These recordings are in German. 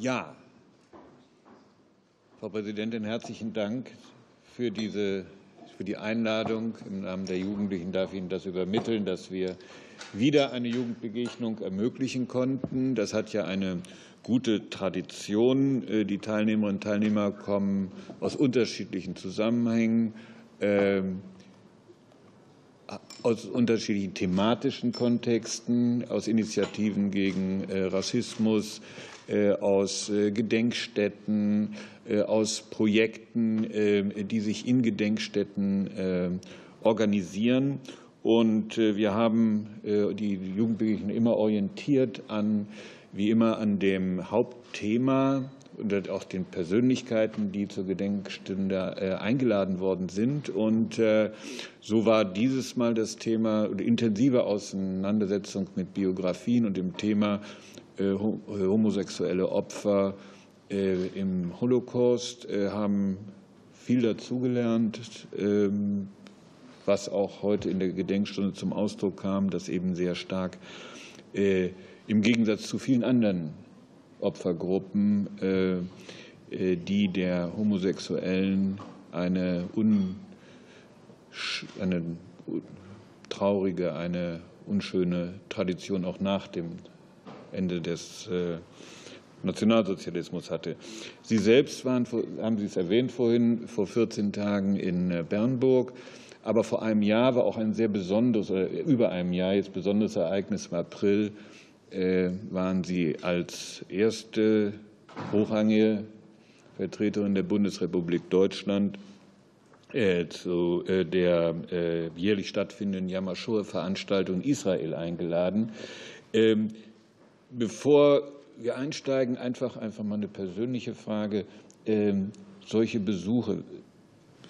Ja, Frau Präsidentin, herzlichen Dank für, diese, für die Einladung. Im Namen der Jugendlichen darf ich Ihnen das übermitteln, dass wir wieder eine Jugendbegegnung ermöglichen konnten. Das hat ja eine gute Tradition. Die Teilnehmerinnen und Teilnehmer kommen aus unterschiedlichen Zusammenhängen, ähm, aus unterschiedlichen thematischen Kontexten, aus Initiativen gegen äh, Rassismus, äh, aus äh, Gedenkstätten, aus Projekten, die sich in Gedenkstätten organisieren. Und wir haben die Jugendbegegnung immer orientiert an, wie immer, an dem Hauptthema und auch den Persönlichkeiten, die zur Gedenkstunde äh, eingeladen worden sind. Und äh, so war dieses Mal das Thema intensive Auseinandersetzung mit Biografien und dem Thema äh, homosexuelle Opfer im Holocaust, haben viel dazugelernt, ähm, was auch heute in der Gedenkstunde zum Ausdruck kam, dass eben sehr stark im Gegensatz zu vielen anderen Opfergruppen, äh, äh, die der Homosexuellen eine, un, eine traurige, eine unschöne Tradition auch nach dem Ende des äh, Nationalsozialismus hatte. Sie selbst waren, haben Sie es erwähnt vorhin, vor 14 Tagen in Bernburg. Aber vor einem Jahr war auch ein sehr besonderes, oder über einem Jahr jetzt besonderes Ereignis im April äh, waren Sie als erste hochrangige Vertreterin der Bundesrepublik Deutschland äh, zu äh, der jährlich stattfindenden Yom veranstaltung in Israel eingeladen. Bevor wir einsteigen, einfach, einfach mal eine persönliche Frage. Ähm, solche Besuche,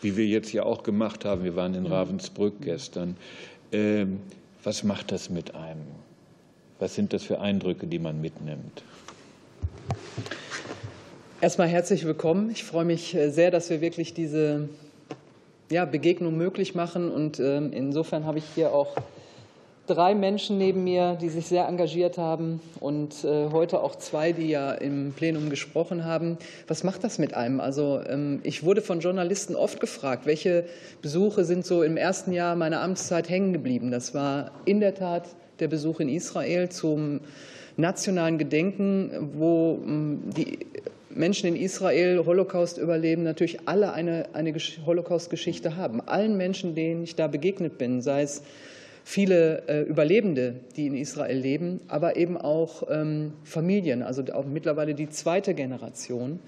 wie wir jetzt ja auch gemacht haben, wir waren in. Ravensbrück gestern, ähm, was macht das mit einem? Was sind das für Eindrücke, die man mitnimmt? Erstmal herzlich willkommen. Ich freue mich äh, sehr, dass wir wirklich diese ja, Begegnung möglich machen. Und ähm, insofern habe ich hier auch drei Menschen neben mir, die sich sehr engagiert haben und äh, heute auch zwei, die ja im Plenum gesprochen haben. Was macht das mit einem? Also ähm, ich wurde von Journalisten oft gefragt, welche Besuche sind so im ersten Jahr meiner Amtszeit hängen geblieben. Das war in der Tat der Besuch in Israel zum nationalen Gedenken, wo hm, die Menschen in Israel Holocaust überleben, natürlich alle eine, eine Holocaust-Geschichte haben. Allen Menschen, denen ich da begegnet bin, sei es viele äh, Überlebende, die in Israel leben, aber eben auch ähm, Familien, also auch mittlerweile die zweite Generation.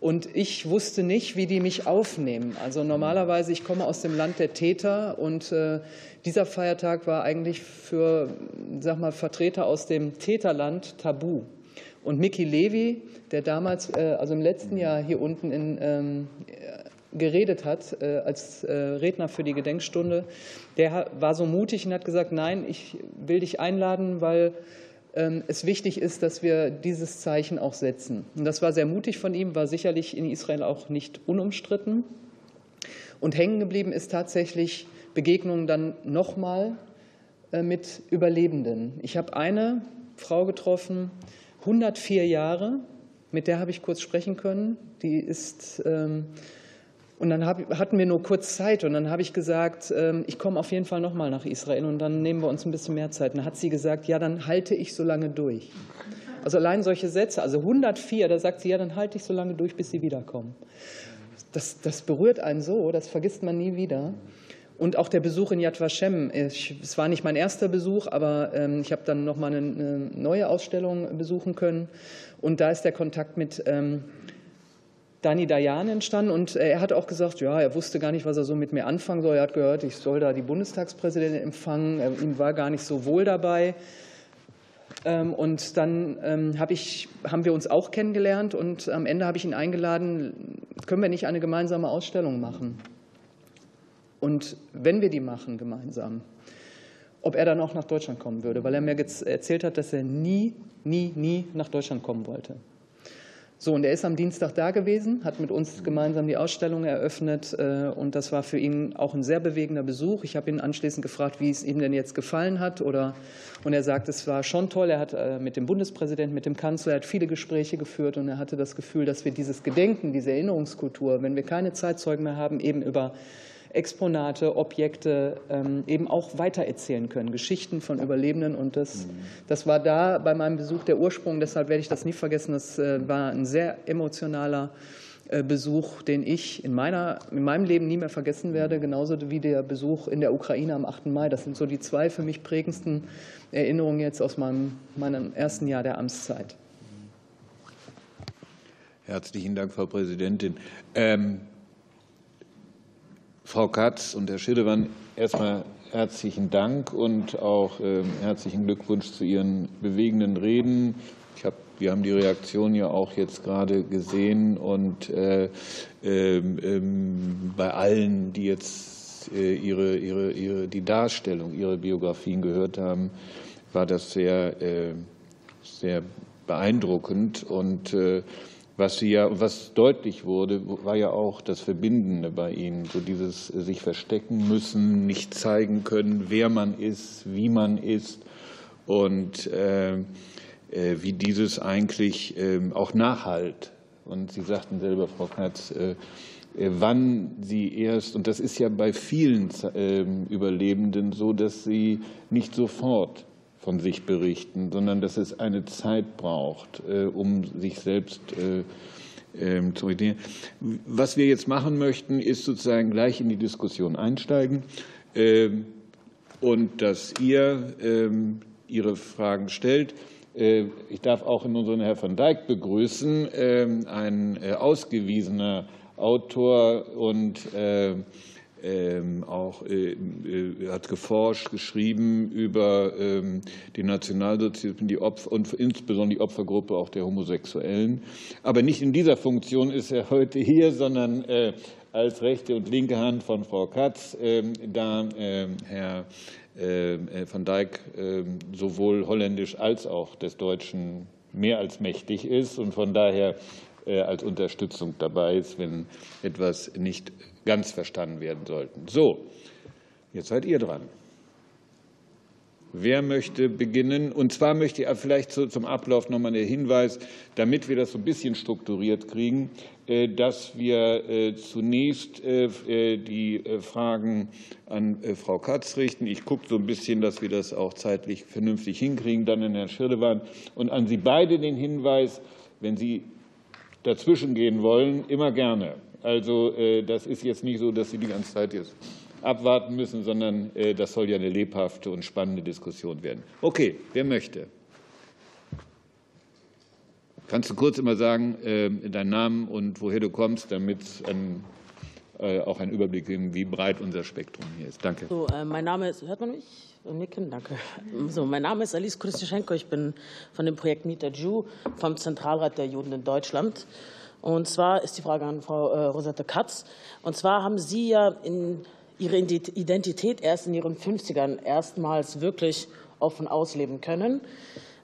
Und ich wusste nicht, wie die mich aufnehmen. Also normalerweise, ich komme aus dem Land der Täter und äh, dieser Feiertag war eigentlich für sag mal, Vertreter aus dem Täterland tabu. Und Miki Levi, der damals, äh, also im letzten Jahr hier unten in, ähm, geredet hat äh, als Redner für die Gedenkstunde, der war so mutig und hat gesagt, nein, ich will dich einladen, weil ähm, es wichtig ist, dass wir dieses Zeichen auch setzen. Und das war sehr mutig von ihm, war sicherlich in Israel auch nicht unumstritten. Und hängen geblieben ist tatsächlich Begegnungen dann nochmal äh, mit Überlebenden. Ich habe eine Frau getroffen, 104 Jahre, mit der habe ich kurz sprechen können. Die ist ähm, und dann hatten wir nur kurz Zeit und dann habe ich gesagt, ähm, ich komme auf jeden Fall nochmal nach Israel und dann nehmen wir uns ein bisschen mehr Zeit. Und dann hat sie gesagt, ja, dann halte ich so lange durch. Also allein solche Sätze, also 104, da sagt sie, ja, dann halte ich so lange durch, bis sie wiederkommen. Das, das berührt einen so, das vergisst man nie wieder. Und auch der Besuch in Yad Vashem. Es war nicht mein erster Besuch, aber ähm, ich habe dann noch mal eine neue Ausstellung besuchen können. Und da ist der Kontakt mit ähm, Dani Dayan entstanden. Und äh, er hat auch gesagt, ja, er wusste gar nicht, was er so mit mir anfangen soll. Er hat gehört, ich soll da die Bundestagspräsidentin empfangen. Ihm war gar nicht so wohl dabei. Ähm, und dann hab ich, haben wir uns auch kennengelernt und am Ende habe ich ihn eingeladen, können wir nicht eine gemeinsame Ausstellung machen? Und wenn wir die machen gemeinsam, ob er dann auch nach Deutschland kommen würde, weil er mir erzählt hat, dass er nie, nie, nie nach Deutschland kommen wollte. So, und er ist am Dienstag da gewesen, hat mit uns gemeinsam die Ausstellung eröffnet. Äh, und das war für ihn auch ein sehr bewegender Besuch. Ich habe ihn anschließend gefragt, wie es ihm denn jetzt gefallen hat. Oder, und er sagt, es war schon toll. Er hat äh, mit dem Bundespräsidenten, mit dem Kanzler, er hat viele Gespräche geführt. Und er hatte das Gefühl, dass wir dieses Gedenken, diese Erinnerungskultur, wenn wir keine Zeitzeugen mehr haben, eben über Exponate, Objekte ähm, eben auch weitererzählen können, Geschichten von Überlebenden. Und das, das war da bei meinem Besuch der Ursprung. Deshalb werde ich das nie vergessen. Das äh, war ein sehr emotionaler äh, Besuch, den ich in, meiner, in meinem Leben nie mehr vergessen werde, genauso wie der Besuch in der Ukraine am 8. Mai. Das sind so die zwei für mich prägendsten Erinnerungen jetzt aus meinem, meinem ersten Jahr der Amtszeit. Herzlichen Dank, Frau Präsidentin. Ähm Frau Katz und Herr Schildewann, erstmal herzlichen Dank und auch äh, herzlichen Glückwunsch zu Ihren bewegenden Reden. Ich hab, wir haben die Reaktion ja auch jetzt gerade gesehen und äh, äh, bei allen, die jetzt äh, ihre, ihre, ihre, die Darstellung, ihre Biografien gehört haben, war das sehr, äh, sehr beeindruckend und äh, was sie ja, was deutlich wurde, war ja auch das Verbindende bei ihnen, so dieses sich verstecken müssen, nicht zeigen können, wer man ist, wie man ist und äh, äh wie dieses eigentlich äh, auch nachhalt. Und Sie sagten selber, Frau Katz, äh, äh, wann sie erst, und das ist ja bei vielen ähm, Überlebenden so, dass sie nicht sofort von sich berichten, sondern dass es eine Zeit braucht, äh, um sich selbst äh, ähm, zu orientieren. Was wir jetzt machen möchten, ist sozusagen gleich in die Diskussion einsteigen ähm, und dass ihr ähm, Ihre Fragen stellt. Äh, ich darf auch in unseren Herrn van Dijk begrüßen, ein ausgewiesener Autor und auch äh, äh, hat geforscht, geschrieben über ähm, den Nationalsozialismus die Opfer, und insbesondere die Opfergruppe auch der Homosexuellen. Aber nicht in dieser Funktion ist er heute hier, sondern äh, als rechte und linke Hand von Frau Katz, ähm, da Herr van Dijk sowohl holländisch als auch des Deutschen mehr als mächtig ist und von daher als Unterstützung dabei ist, wenn etwas nicht ganz verstanden werden sollten. So, jetzt seid ihr dran. Wer möchte beginnen? Und zwar möchte ich vielleicht zum Ablauf noch mal einen Hinweis, damit wir das so ein bisschen strukturiert kriegen, äh, dass wir äh, zunächst äh, die Fragen an Frau Katz richten. Ich gucke so ein bisschen, dass wir das auch zeitlich vernünftig hinkriegen, dann an Herrn Schirdewan und an Sie beide den Hinweis, wenn Sie dazwischen gehen wollen, immer gerne. Also äh, das ist jetzt nicht so, dass Sie die ganze Zeit jetzt abwarten müssen, sondern äh, das soll ja eine lebhafte und spannende Diskussion werden. Okay, wer möchte? Kannst du kurz immer sagen, äh, deinen Namen und woher du kommst, damit ein, auch einen Überblick geben, wie breit unser Spektrum hier ist. Danke. So, mein Name ist, hört man mich? Nicken, danke. So, mein Name ist Alice Christischenko. Ich bin von dem Projekt Meet a Jew vom Zentralrat der Juden in Deutschland. Und zwar ist die Frage an Frau äh, Rosette Katz. Und zwar haben Sie ja in Ihre Identität erst in Ihren 50ern erstmals wirklich offen ausleben können.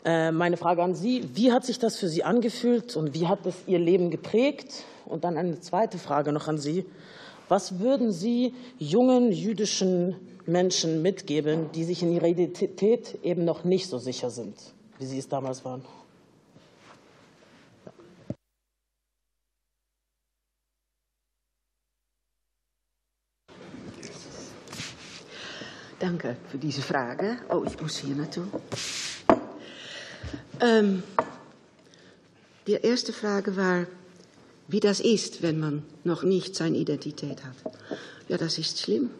Äh, meine Frage an Sie, wie hat sich das für Sie angefühlt und wie hat es Ihr Leben geprägt? Und dann eine zweite Frage noch an Sie. Was würden Sie jungen jüdischen Menschen mitgeben, die sich in ihrer Identität eben noch nicht so sicher sind, wie Sie es damals waren? Danke für diese Frage. Oh, ich muss hier naartoe. Ähm, die erste Frage war, wie das ist, wenn man noch nicht seine Identität hat. Ja, das ist schlimm.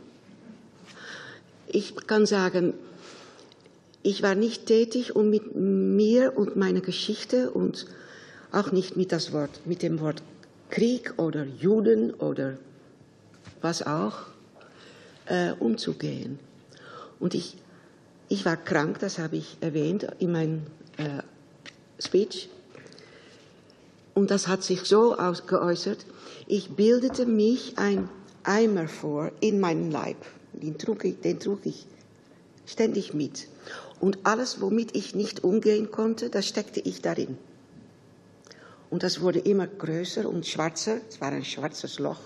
Ich kann sagen, ich war nicht tätig, um mit mir und meiner Geschichte und auch nicht mit, das Wort, mit dem Wort Krieg oder Juden oder was auch äh, umzugehen. Und ich, ich war krank, das habe ich erwähnt in meinem äh, Speech. Und das hat sich so geäußert, ich bildete mich ein Eimer vor in meinem Leib. Den trug ich, den trug ich ständig mit. Und alles, womit ich nicht umgehen konnte, das steckte ich darin. Und das wurde immer größer und schwarzer. Es war ein schwarzes Loch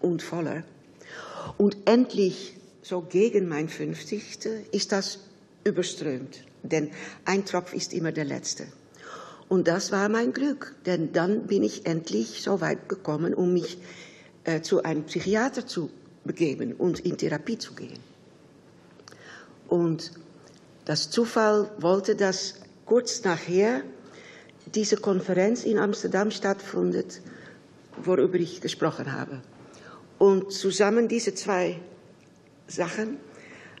und voller. Und endlich, so gegen mein 50. ist das überströmt. Denn ein Tropf ist immer der letzte. Und das war mein Glück, denn dann bin ich endlich so weit gekommen, um mich äh, zu einem Psychiater zu begeben und in Therapie zu gehen. Und das Zufall wollte, dass kurz nachher diese Konferenz in Amsterdam stattfindet, worüber ich gesprochen habe. Und zusammen diese zwei Sachen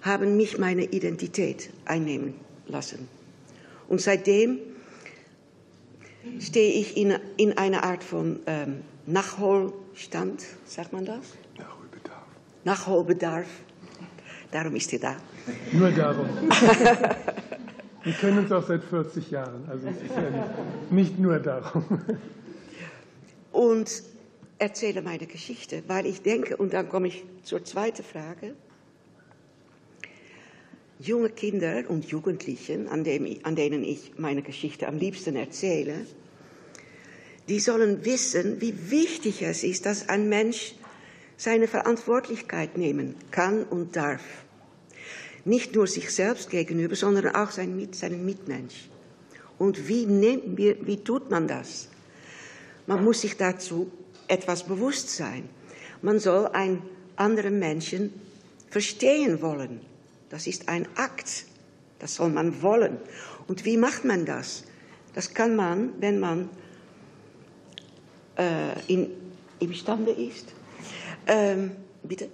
haben mich meine Identität einnehmen lassen. Und seitdem stehe ich in, in einer Art von ähm, Nachholstand, sagt man das? Nachholbedarf. Nachholbedarf. Darum ist er da. Nur darum. Wir kennen uns auch seit 40 Jahren, also es ist ja nicht, nicht nur darum. Und erzähle meine Geschichte, weil ich denke, und dann komme ich zur zweiten Frage, junge Kinder und Jugendlichen, an, dem, an denen ich meine Geschichte am liebsten erzähle, die sollen wissen, wie wichtig es ist, dass ein Mensch seine Verantwortlichkeit nehmen kann und darf. Nicht nur sich selbst gegenüber, sondern auch seinen, seinen Mitmensch. Und wie, nehm, wie, wie tut man das? Man muss sich dazu etwas bewusst sein. Man soll einen anderen Menschen verstehen wollen. Das ist ein Akt. Das soll man wollen. Und wie macht man das? Das kann man, wenn man äh, in, imstande ist. Ähm, bitte?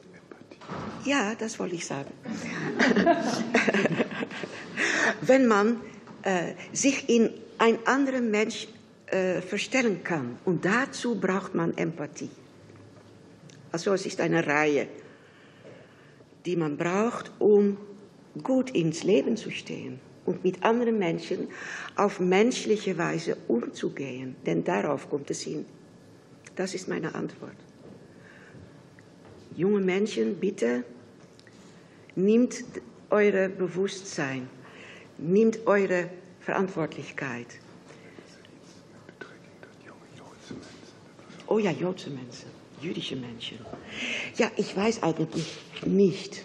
Ja, das wollte ich sagen. wenn man äh, sich in ein anderer Mensch äh, verstellen kann. Und dazu braucht man Empathie. Also es ist eine Reihe, die man braucht, um gut ins Leben zu stehen und mit anderen Menschen auf menschliche Weise umzugehen. Denn darauf kommt es hin. Das ist meine Antwort. Junge Menschen, bitte, nehmt eure Bewusstsein, nehmt eure Verantwortlichkeit. Oh ja, Joodse Menschen, jüdische Menschen. Ja, ich weiß eigentlich nicht,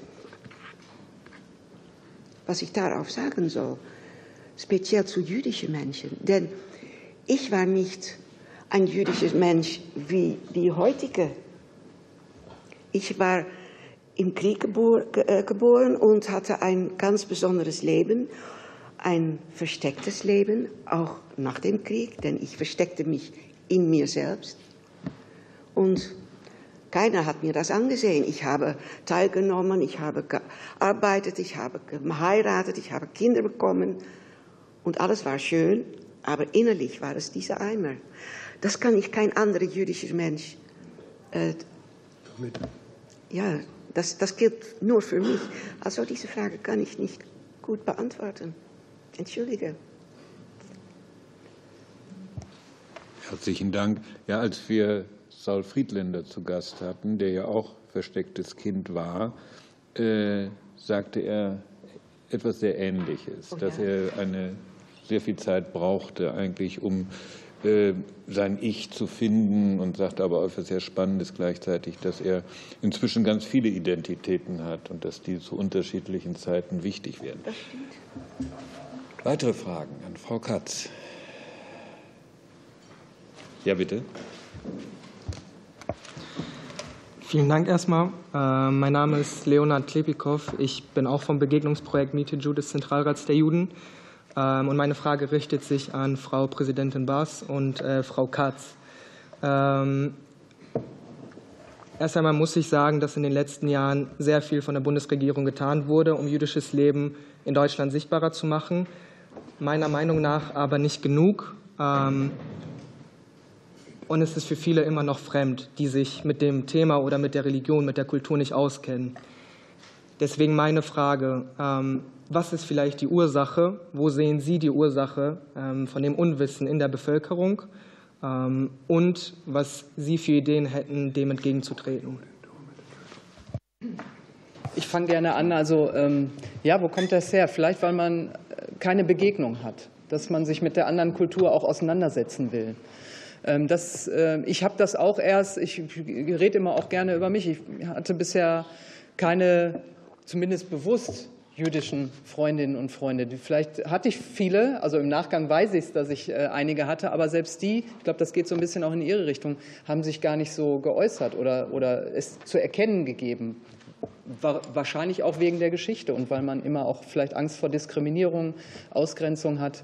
was ich darauf sagen soll, speziell zu jüdischen Menschen. Denn ich war nicht ein jüdischer Mensch wie die heutige. Ich war im Krieg äh, geboren und hatte ein ganz besonderes Leben, ein verstecktes Leben, auch nach dem Krieg, denn ich versteckte mich in mir selbst. Und keiner hat mir das angesehen. Ich habe teilgenommen, ich habe gearbeitet, ich habe geheiratet, ich habe Kinder bekommen und alles war schön, aber innerlich war es dieser Eimer. Das kann ich kein anderer jüdischer Mensch. Äh, ja, das, das gilt nur für mich. Also diese Frage kann ich nicht gut beantworten. Entschuldige. Herzlichen Dank. Ja, als wir Saul Friedländer zu Gast hatten, der ja auch verstecktes Kind war, äh, sagte er etwas sehr Ähnliches, oh, dass er eine sehr viel Zeit brauchte eigentlich, um äh, sein Ich zu finden und sagte aber auch etwas sehr Spannendes gleichzeitig, dass er inzwischen ganz viele Identitäten hat und dass die zu unterschiedlichen Zeiten wichtig werden. Weitere Fragen an Frau Katz. Ja, bitte. Vielen Dank erstmal. Äh, mein Name ist Leonard Klepikow. Ich bin auch vom Begegnungsprojekt Miete des Zentralrats der Juden. Ähm, und meine Frage richtet sich an Frau Präsidentin Baas und äh, Frau Katz. Ähm, erst einmal muss ich sagen, dass in den letzten Jahren sehr viel von der Bundesregierung getan wurde, um jüdisches Leben in Deutschland sichtbarer zu machen. Meiner Meinung nach aber nicht genug. Und es ist für viele immer noch fremd, die sich mit dem Thema oder mit der Religion, mit der Kultur nicht auskennen. Deswegen meine Frage, ähm, was ist vielleicht die Ursache, wo sehen Sie die Ursache ähm, von dem Unwissen in der Bevölkerung ähm, und was Sie für Ideen hätten, dem entgegenzutreten? Ich fange gerne an. Also ja, wo kommt das her? Vielleicht, weil man keine Begegnung hat dass man sich mit der anderen Kultur auch auseinandersetzen will. Ähm, das, äh, ich habe das auch erst, ich rede immer auch gerne über mich, ich hatte bisher keine, zumindest bewusst, jüdischen Freundinnen und Freunde. Vielleicht hatte ich viele, also im Nachgang weiß ich es, dass ich äh, einige hatte, aber selbst die, ich glaube, das geht so ein bisschen auch in ihre Richtung, haben sich gar nicht so geäußert oder, oder es zu erkennen gegeben. Wahrscheinlich auch wegen der Geschichte und weil man immer auch vielleicht Angst vor Diskriminierung, Ausgrenzung hat.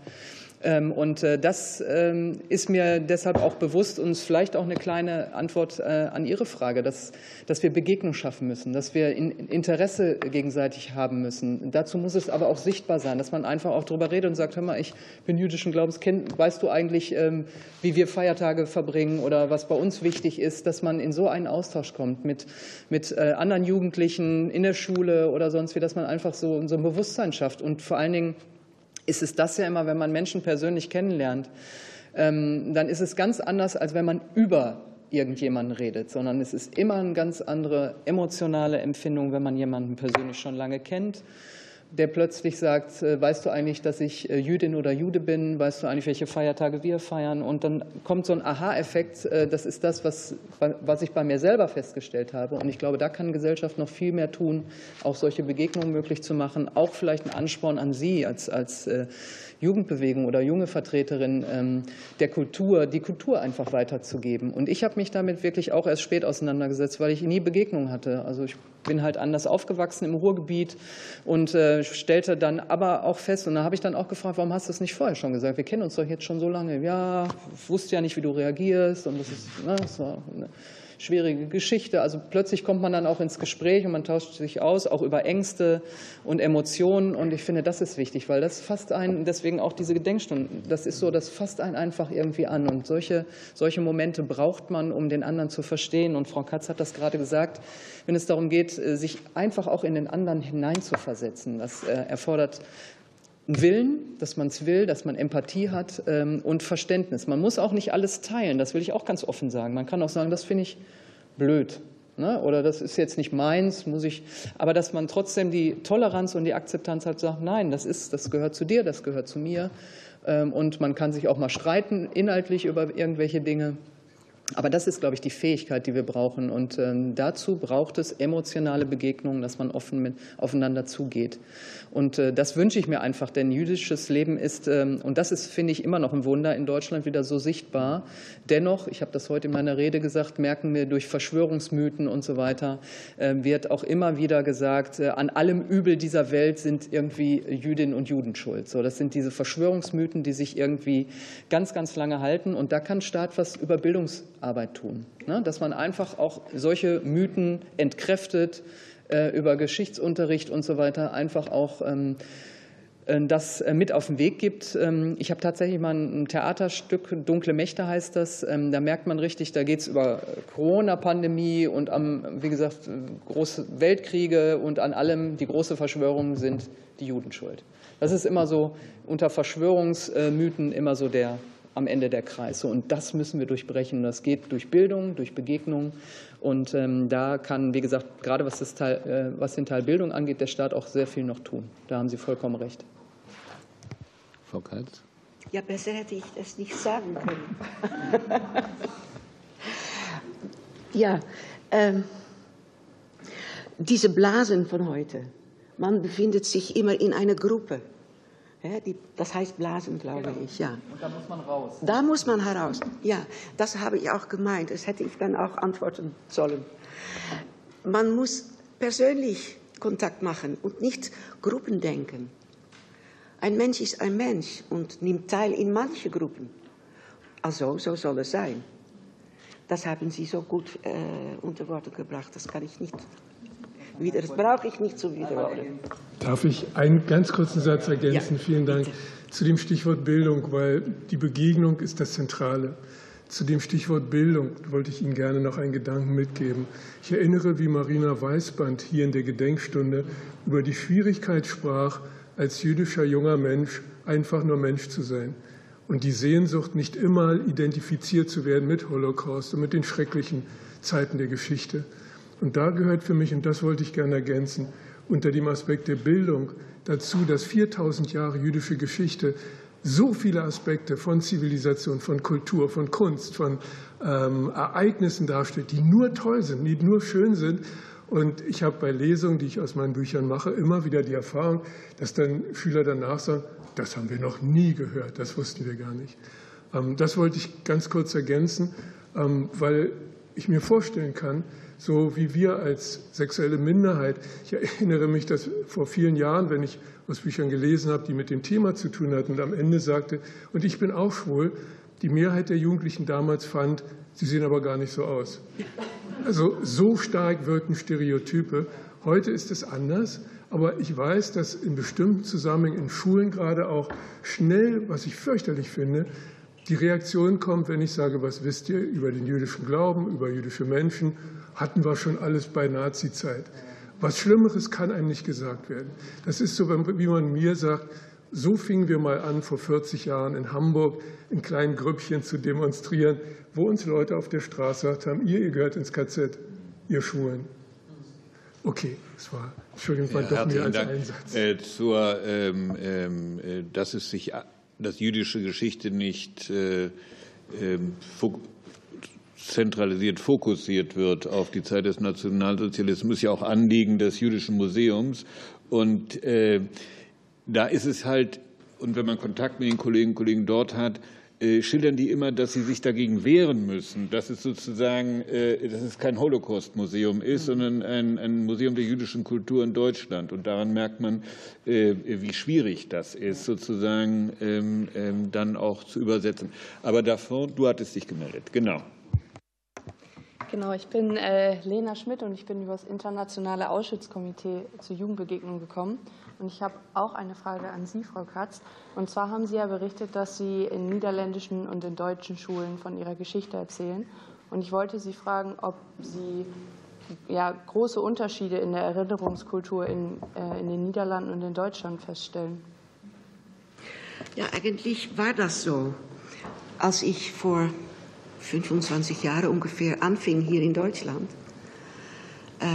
Ähm, und äh, das ähm, ist mir deshalb auch bewusst und vielleicht auch eine kleine Antwort äh, an Ihre Frage, dass, dass wir Begegnung schaffen müssen, dass wir Interesse gegenseitig haben müssen. Dazu muss es aber auch sichtbar sein, dass man einfach auch darüber redet und sagt, hör mal, ich bin jüdischen Glaubens, weißt du eigentlich, ähm, wie wir Feiertage verbringen oder was bei uns wichtig ist, dass man in so einen Austausch kommt mit, mit äh, anderen Jugendlichen in der Schule oder sonst wie, dass man einfach so, so ein Bewusstsein schafft und vor allen Dingen ist es das ja immer, wenn man Menschen persönlich kennenlernt, ähm, dann ist es ganz anders, als wenn man über irgendjemanden redet, sondern es ist immer eine ganz andere emotionale Empfindung, wenn man jemanden persönlich schon lange kennt der plötzlich sagt, äh, weißt du eigentlich, dass ich äh, Jüdin oder Jude bin? Weißt du eigentlich, welche Feiertage wir feiern? Und dann kommt so ein Aha-Effekt. Äh, das ist das, was, was ich bei mir selber festgestellt habe. Und ich glaube, da kann Gesellschaft noch viel mehr tun, auch solche Begegnungen möglich zu machen. Auch vielleicht ein Ansporn an Sie als, als Jugendbewegung oder junge Vertreterin ähm, der Kultur, die Kultur einfach weiterzugeben. Und ich habe mich damit wirklich auch erst spät auseinandergesetzt, weil ich nie Begegnungen hatte. Also ich bin halt anders aufgewachsen im Ruhrgebiet und äh, stellte dann aber auch fest, und da habe ich dann auch gefragt, warum hast du es nicht vorher schon gesagt? Wir kennen uns doch jetzt schon so lange. Ja, ich wusste ja nicht, wie du reagierst und das ist, ne, das war, ne schwierige Geschichte. Also plötzlich kommt man dann auch ins Gespräch und man tauscht sich aus, auch über Ängste und Emotionen. Und ich finde, das ist wichtig, weil das fasst einen, deswegen auch diese Gedenkstunden, das ist so, das fasst einen einfach irgendwie an. Und solche, solche Momente braucht man, um den anderen zu verstehen. Und Frau Katz hat das gerade gesagt, wenn es darum geht, äh, sich einfach auch in den anderen hineinzuversetzen. Das äh, erfordert Willen, dass man es will, dass man Empathie hat ähm, und Verständnis. Man muss auch nicht alles teilen, das will ich auch ganz offen sagen. Man kann auch sagen, das finde ich blöd. Ne? Oder das ist jetzt nicht meins, muss ich. Aber dass man trotzdem die Toleranz und die Akzeptanz hat, sagt, nein, das ist, das gehört zu dir, das gehört zu mir. Ähm, und man kann sich auch mal streiten, inhaltlich über irgendwelche Dinge. Aber das ist, glaube ich, die Fähigkeit, die wir brauchen. Und ähm, dazu braucht es emotionale Begegnungen, dass man offen mit, aufeinander zugeht. Und äh, das wünsche ich mir einfach, denn jüdisches Leben ist, ähm, und das ist, finde ich, immer noch ein Wunder, in Deutschland wieder so sichtbar. Dennoch, ich habe das heute in meiner Rede gesagt, merken wir durch Verschwörungsmythen und so weiter, äh, wird auch immer wieder gesagt, äh, an allem Übel dieser Welt sind irgendwie Jüdinnen und Juden schuld. So, das sind diese Verschwörungsmythen, die sich irgendwie ganz, ganz lange halten. Und da kann Staat was über Bildungs Arbeit tun. Ne? Dass man einfach auch solche Mythen entkräftet, äh, über Geschichtsunterricht und so weiter einfach auch ähm, äh, das äh, mit auf den Weg gibt. Ähm, ich habe tatsächlich mal ein Theaterstück, Dunkle Mächte heißt das. Ähm, da merkt man richtig, da geht es über Corona-Pandemie und am, wie gesagt, große Weltkriege und an allem die große Verschwörung sind die Juden schuld. Das ist immer so unter Verschwörungsmythen immer so der, am Ende der Kreis. und das müssen wir durchbrechen. Das geht durch Bildung, durch Begegnung. Und ähm, da kann, wie gesagt, gerade was, das Teil, äh, was den Teil Bildung angeht, der Staat auch sehr viel noch tun. Da haben Sie vollkommen recht. Frau Kaltz. Ja, besser hätte ich das nicht sagen können. ja, ähm, diese Blasen von heute. Man befindet sich immer in einer Gruppe. Das heißt Blasen, glaube genau. ich, ja. Und da muss man raus. Da muss man heraus, ja. Das habe ich auch gemeint. Das hätte ich dann auch antworten sollen. Man muss persönlich Kontakt machen und nicht Gruppen denken. Ein Mensch ist ein Mensch und nimmt teil in manche Gruppen. Also, so soll es sein. Das haben Sie so gut äh, unter Worte gebracht. Das kann ich nicht wieder. Das brauche ich nicht zu wiederholen. Darf ich einen ganz kurzen Satz ergänzen? Ja, Vielen Dank. Bitte. Zu dem Stichwort Bildung, weil die Begegnung ist das Zentrale. Zu dem Stichwort Bildung wollte ich Ihnen gerne noch einen Gedanken mitgeben. Ich erinnere, wie Marina Weißband hier in der Gedenkstunde über die Schwierigkeit sprach, als jüdischer junger Mensch einfach nur Mensch zu sein und die Sehnsucht, nicht immer identifiziert zu werden mit Holocaust und mit den schrecklichen Zeiten der Geschichte. Und da gehört für mich, und das wollte ich gerne ergänzen, unter dem Aspekt der Bildung dazu, dass 4000 Jahre jüdische Geschichte so viele Aspekte von Zivilisation, von Kultur, von Kunst, von ähm, Ereignissen darstellt, die nur toll sind, die nur schön sind. Und ich habe bei Lesungen, die ich aus meinen Büchern mache, immer wieder die Erfahrung, dass dann Schüler danach sagen, das haben wir noch nie gehört, das wussten wir gar nicht. Ähm, das wollte ich ganz kurz ergänzen, ähm, weil ich mir vorstellen kann, so wie wir als sexuelle Minderheit, ich erinnere mich, dass vor vielen Jahren, wenn ich aus Büchern gelesen habe, die mit dem Thema zu tun hatten und am Ende sagte, und ich bin auch schwul, die Mehrheit der Jugendlichen damals fand, sie sehen aber gar nicht so aus. Also so stark wirken Stereotype. Heute ist es anders. Aber ich weiß, dass in bestimmten Zusammenhängen, in Schulen gerade auch schnell, was ich fürchterlich finde, die Reaktion kommt, wenn ich sage, was wisst ihr über den jüdischen Glauben, über jüdische Menschen, hatten wir schon alles bei Nazizeit. Was Schlimmeres kann einem nicht gesagt werden. Das ist so, wie man mir sagt, so fingen wir mal an, vor 40 Jahren in Hamburg in kleinen Grüppchen zu demonstrieren, wo uns Leute auf der Straße gesagt haben, ihr, ihr gehört ins KZ, ihr Schwulen. Okay, das war, Entschuldigung, war ja, doch mehr als Dank. Einsatz. Äh, zur, ähm, ähm, äh, dass es sich, dass jüdische Geschichte nicht äh, ähm, zentralisiert fokussiert wird auf die Zeit des Nationalsozialismus, ja auch Anliegen des Jüdischen Museums. Und äh, da ist es halt, und wenn man Kontakt mit den Kolleginnen und Kollegen dort hat, schildern die immer, dass sie sich dagegen wehren müssen, dass es sozusagen, äh, dass es kein Holocaust-Museum ist, mhm. sondern ein, ein, Museum der jüdischen Kultur in Deutschland. Und daran merkt man, äh, wie schwierig das ist, sozusagen ähm, ähm, dann auch zu übersetzen. Aber davor, du hattest dich gemeldet, genau. Genau, ich bin äh, Lena Schmidt und ich bin über das internationale Auschwitz-Komitee zur Jugendbegegnung gekommen. Und ich habe auch eine Frage an Sie, Frau Katz. Und zwar haben Sie ja berichtet, dass Sie in niederländischen und in deutschen Schulen von Ihrer Geschichte erzählen. Und ich wollte Sie fragen, ob Sie ja, große Unterschiede in der Erinnerungskultur in, äh, in den Niederlanden und in Deutschland feststellen. Ja, eigentlich war das so. Als ich vor 25 Jahren ungefähr anfing hier in Deutschland, äh,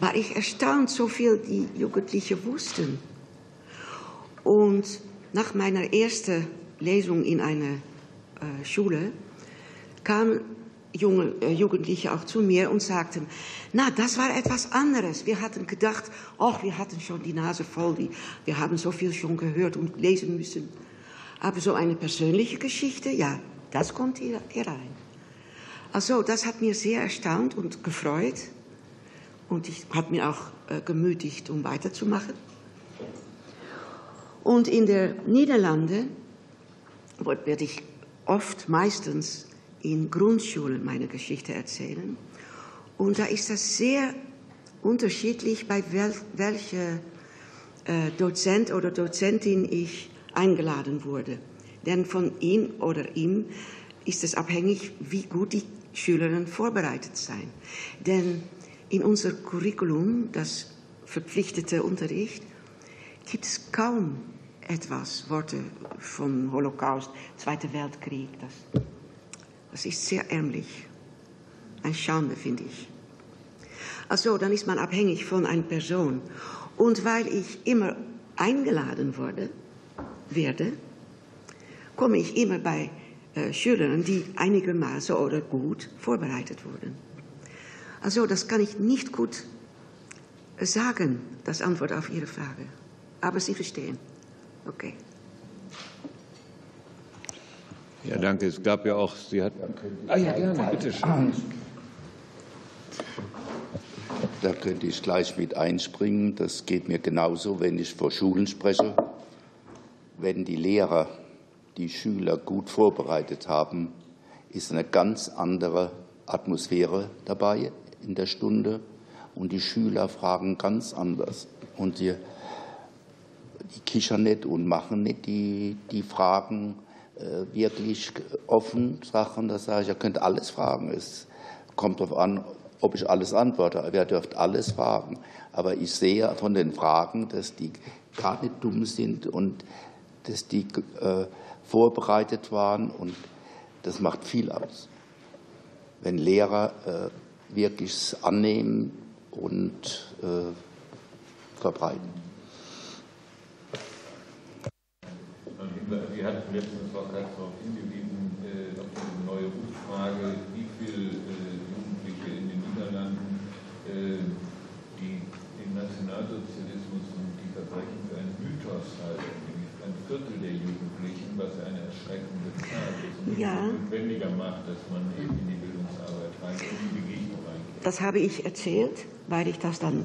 war ich erstaunt, so viel die Jugendlichen wussten. Und nach meiner ersten Lesung in einer äh, Schule kamen junge, äh, Jugendliche auch zu mir und sagten, na, das war etwas anderes. Wir hatten gedacht, ach, wir hatten schon die Nase voll, die, wir haben so viel schon gehört und lesen müssen. Aber so eine persönliche Geschichte, ja, das kommt hier, hier rein. Also, das hat mir sehr erstaunt und gefreut. Und ich habe mir auch äh, gemütigt, um weiterzumachen. Und in der Niederlande werde ich oft, meistens in Grundschulen meine Geschichte erzählen. Und da ist das sehr unterschiedlich, bei wel welcher äh, Dozent oder Dozentin ich eingeladen wurde. Denn von ihm oder ihm ist es abhängig, wie gut die Schülerinnen vorbereitet sein. Denn in unser Curriculum, das verpflichtete Unterricht, gibt es kaum etwas, Worte vom Holocaust, Zweiter Weltkrieg. Das, das ist sehr ärmlich. Ein Schande, finde ich. Also, dann ist man abhängig von einer Person. Und weil ich immer eingeladen wurde, werde, komme ich immer bei äh, Schülern, die einigermaßen oder gut vorbereitet wurden. Also das kann ich nicht gut sagen, das Antwort auf Ihre Frage. Aber Sie verstehen. Okay. Ja, danke. Es gab ja auch, Sie hatten. Ah ja, gerne, bitte schön. Da könnte ich gleich mit einspringen. Das geht mir genauso, wenn ich vor Schulen spreche. Wenn die Lehrer die Schüler gut vorbereitet haben, ist eine ganz andere Atmosphäre dabei in der Stunde und die Schüler fragen ganz anders. Und die, die kichern nicht und machen nicht die, die Fragen äh, wirklich offen, Sachen. Da sage ich, ihr könnt alles fragen. Es kommt darauf an, ob ich alles antworte. Ihr dürft alles fragen. Aber ich sehe von den Fragen, dass die gar nicht dumm sind und dass die äh, vorbereitet waren. Und das macht viel aus. Wenn Lehrer äh, wirklich annehmen und äh, verbreiten. Sie hatten letztens darauf hingewiesen, auf diese neue Umfrage, wie viele Jugendliche in den Niederlanden die den Nationalsozialismus und die Verbrechen für einen Mythos halten. Ein Viertel der Jugendlichen, was eine erschreckende Zahl ist und ja. notwendiger macht, dass man eben in die Bildungsarbeit reingeht, in die Begegnung reingeht. Das habe ich erzählt, weil ich das dann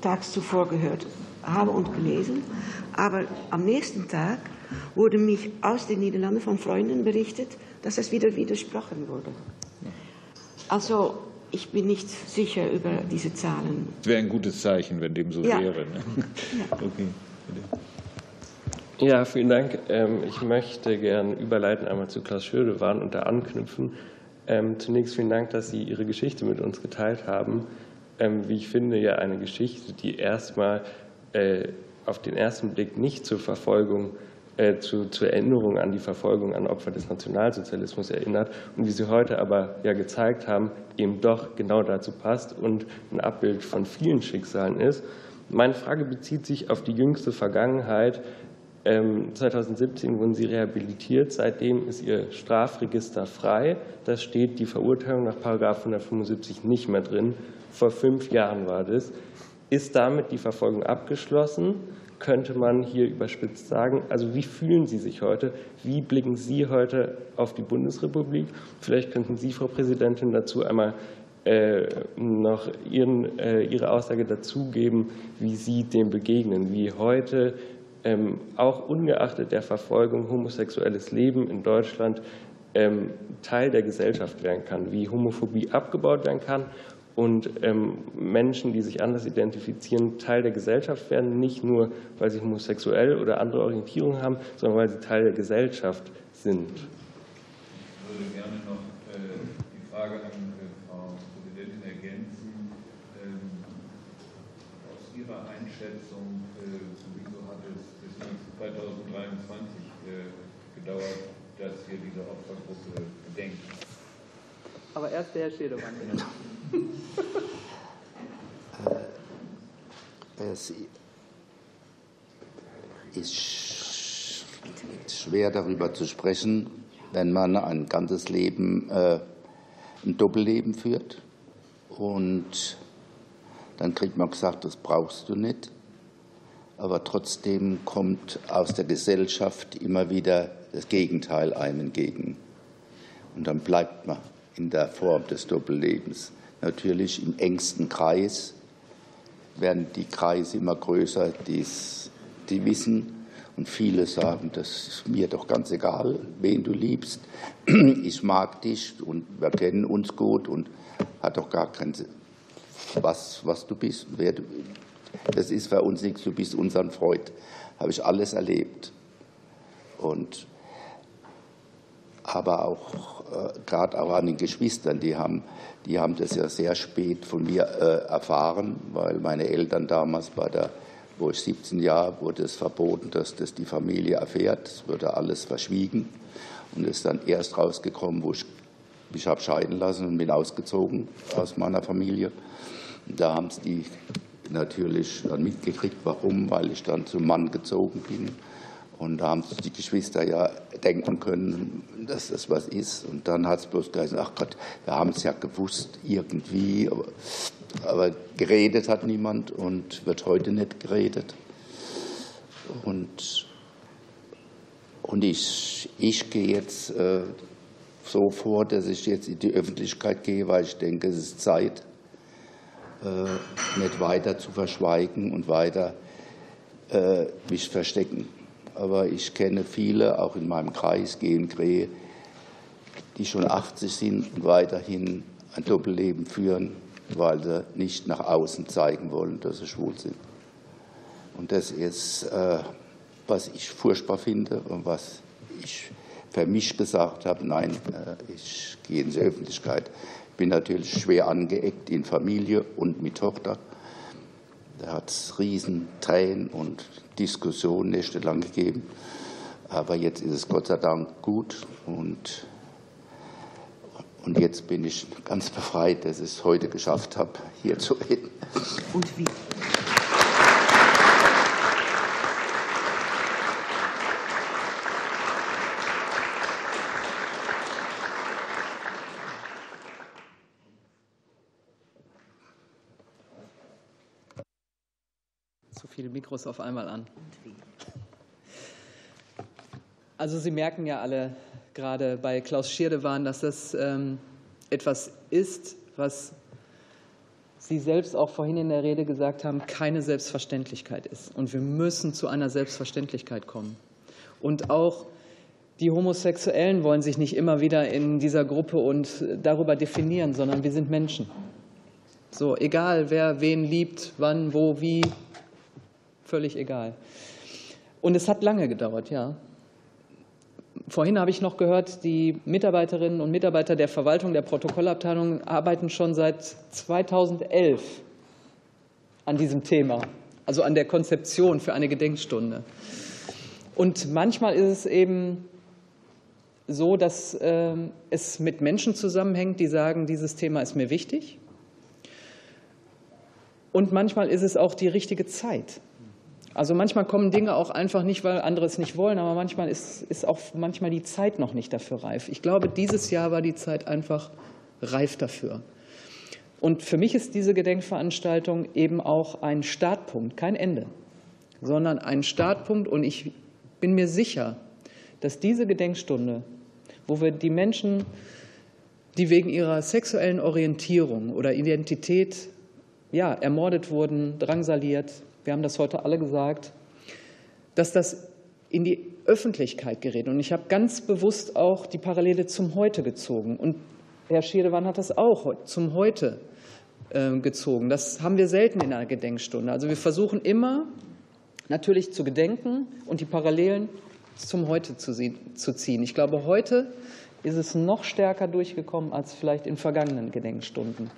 tags zuvor gehört habe und gelesen. Aber am nächsten Tag wurde mich aus den Niederlanden von Freunden berichtet, dass es wieder widersprochen wurde. Also ich bin nicht sicher über diese Zahlen. Es wäre ein gutes Zeichen, wenn dem so ja. wäre. Ne? Ja. Okay. Ja, vielen Dank. Ähm, ich möchte gerne überleiten einmal zu Klaus Schödewan und da anknüpfen. Ähm, zunächst vielen Dank, dass Sie Ihre Geschichte mit uns geteilt haben. Ähm, wie ich finde, ja eine Geschichte, die erstmal äh, auf den ersten Blick nicht zur Verfolgung äh, zu, zur Erinnerung an die Verfolgung an Opfer des Nationalsozialismus erinnert und wie Sie heute aber ja gezeigt haben, eben doch genau dazu passt und ein Abbild von vielen Schicksalen ist. Meine Frage bezieht sich auf die jüngste Vergangenheit. 2017 ähm, wurden Sie rehabilitiert. Seitdem ist Ihr Strafregister frei. Da steht die Verurteilung nach 175 nicht mehr drin. Vor fünf Jahren war das. Ist damit die Verfolgung abgeschlossen? Könnte man hier überspitzt sagen. Also wie fühlen Sie sich heute? Wie blicken Sie heute auf die Bundesrepublik? Vielleicht könnten Sie, Frau Präsidentin, dazu einmal äh, noch Ihren, äh, Ihre Aussage dazu geben, wie Sie dem begegnen, wie heute ähm, auch ungeachtet der Verfolgung homosexuelles Leben in Deutschland ähm, Teil der Gesellschaft werden kann, wie Homophobie abgebaut werden kann und ähm, Menschen, die sich anders identifizieren, Teil der Gesellschaft werden, nicht nur, weil sie homosexuell oder andere Orientierungen haben, sondern weil sie Teil der Gesellschaft sind. Ich würde gerne noch äh, die Frage an äh, Frau Präsidentin ergänzen. Ähm, aus Ihrer Einschätzung, äh, wieso hat es bis 2023 gedauert, dass hier diese Opfergruppe gedenkt? Aber erst der Herr Schädemann. Es ist schwer darüber zu sprechen, wenn man ein ganzes Leben äh, ein Doppelleben führt und dann kriegt man gesagt, das brauchst du nicht. Aber trotzdem kommt aus der Gesellschaft immer wieder das Gegenteil einem entgegen. Und dann bleibt man in der Form des Doppellebens natürlich im engsten Kreis, werden die Kreise immer größer, die's, die wissen. Und viele sagen, das ist mir doch ganz egal, wen du liebst. Ich mag dich und wir kennen uns gut und hat doch gar keinen was, was du bist. Wer du, das ist für uns nichts, du bist unser Freund. Habe ich alles erlebt. Und aber auch äh, gerade auch an den Geschwistern, die haben, die haben das ja sehr spät von mir äh, erfahren, weil meine Eltern damals bei der, wo ich 17 Jahre, wurde es verboten, dass das die Familie erfährt. Es wurde alles verschwiegen und ist dann erst rausgekommen, wo ich mich habe scheiden lassen und bin ausgezogen aus meiner Familie. Da haben es die natürlich dann mitgekriegt, warum, weil ich dann zum Mann gezogen bin. Und da haben die Geschwister ja denken können, dass das was ist. Und dann hat es bloß gesagt, ach Gott, wir haben es ja gewusst irgendwie. Aber, aber, geredet hat niemand und wird heute nicht geredet. Und, und ich, ich gehe jetzt äh, so vor, dass ich jetzt in die Öffentlichkeit gehe, weil ich denke, es ist Zeit, nicht weiter zu verschweigen und weiter äh, mich verstecken aber ich kenne viele, auch in meinem Kreis, Gehengrähe, die schon 80 sind und weiterhin ein Doppelleben führen, weil sie nicht nach außen zeigen wollen, dass sie schwul sind. Und das ist, äh, was ich furchtbar finde und was ich für mich gesagt habe, nein, äh, ich gehe in die Öffentlichkeit. Bin natürlich schwer angeeckt in Familie und mit Tochter. Da hat es riesen Tränen und Diskussionen nächtelang gegeben. Aber jetzt ist es Gott sei Dank gut und, und jetzt bin ich ganz befreit, dass ich es heute geschafft habe, hier zu reden. Und wie? Viele Mikros auf einmal an. Also Sie merken ja alle gerade bei Klaus Schirdewan, dass das ähm, etwas ist, was Sie selbst auch vorhin in der Rede gesagt haben, keine Selbstverständlichkeit ist. Und wir müssen zu einer Selbstverständlichkeit kommen. Und auch die Homosexuellen wollen sich nicht immer wieder in dieser Gruppe und darüber definieren, sondern wir sind Menschen. So, egal wer wen liebt, wann, wo, wie, völlig egal. Und es hat lange gedauert, ja. Vorhin habe ich noch gehört, die Mitarbeiterinnen und Mitarbeiter der Verwaltung der Protokollabteilung arbeiten schon seit 2011 an diesem Thema, also an der Konzeption für eine Gedenkstunde. Und manchmal ist es eben so, dass ähm, es mit Menschen zusammenhängt, die sagen, dieses Thema ist mir wichtig. Und manchmal ist es auch die richtige Zeit. Also manchmal kommen Dinge auch einfach nicht, weil andere es nicht wollen, aber manchmal ist, ist auch manchmal die Zeit noch nicht dafür reif. Ich glaube, dieses Jahr war die Zeit einfach reif dafür. Und für mich ist diese Gedenkveranstaltung eben auch ein Startpunkt, kein Ende, sondern ein Startpunkt. Und ich bin mir sicher, dass diese Gedenkstunde, wo wir die Menschen, die wegen ihrer sexuellen Orientierung oder Identität ja, ermordet wurden, drangsaliert, wir haben das heute alle gesagt, dass das in die Öffentlichkeit gerät. Und ich habe ganz bewusst auch die Parallele zum Heute gezogen. Und Herr Schiedewan hat das auch zum Heute ähm, gezogen. Das haben wir selten in einer Gedenkstunde. Also wir versuchen immer natürlich zu gedenken und die Parallelen zum Heute zu ziehen. Ich glaube, heute ist es noch stärker durchgekommen als vielleicht in vergangenen Gedenkstunden.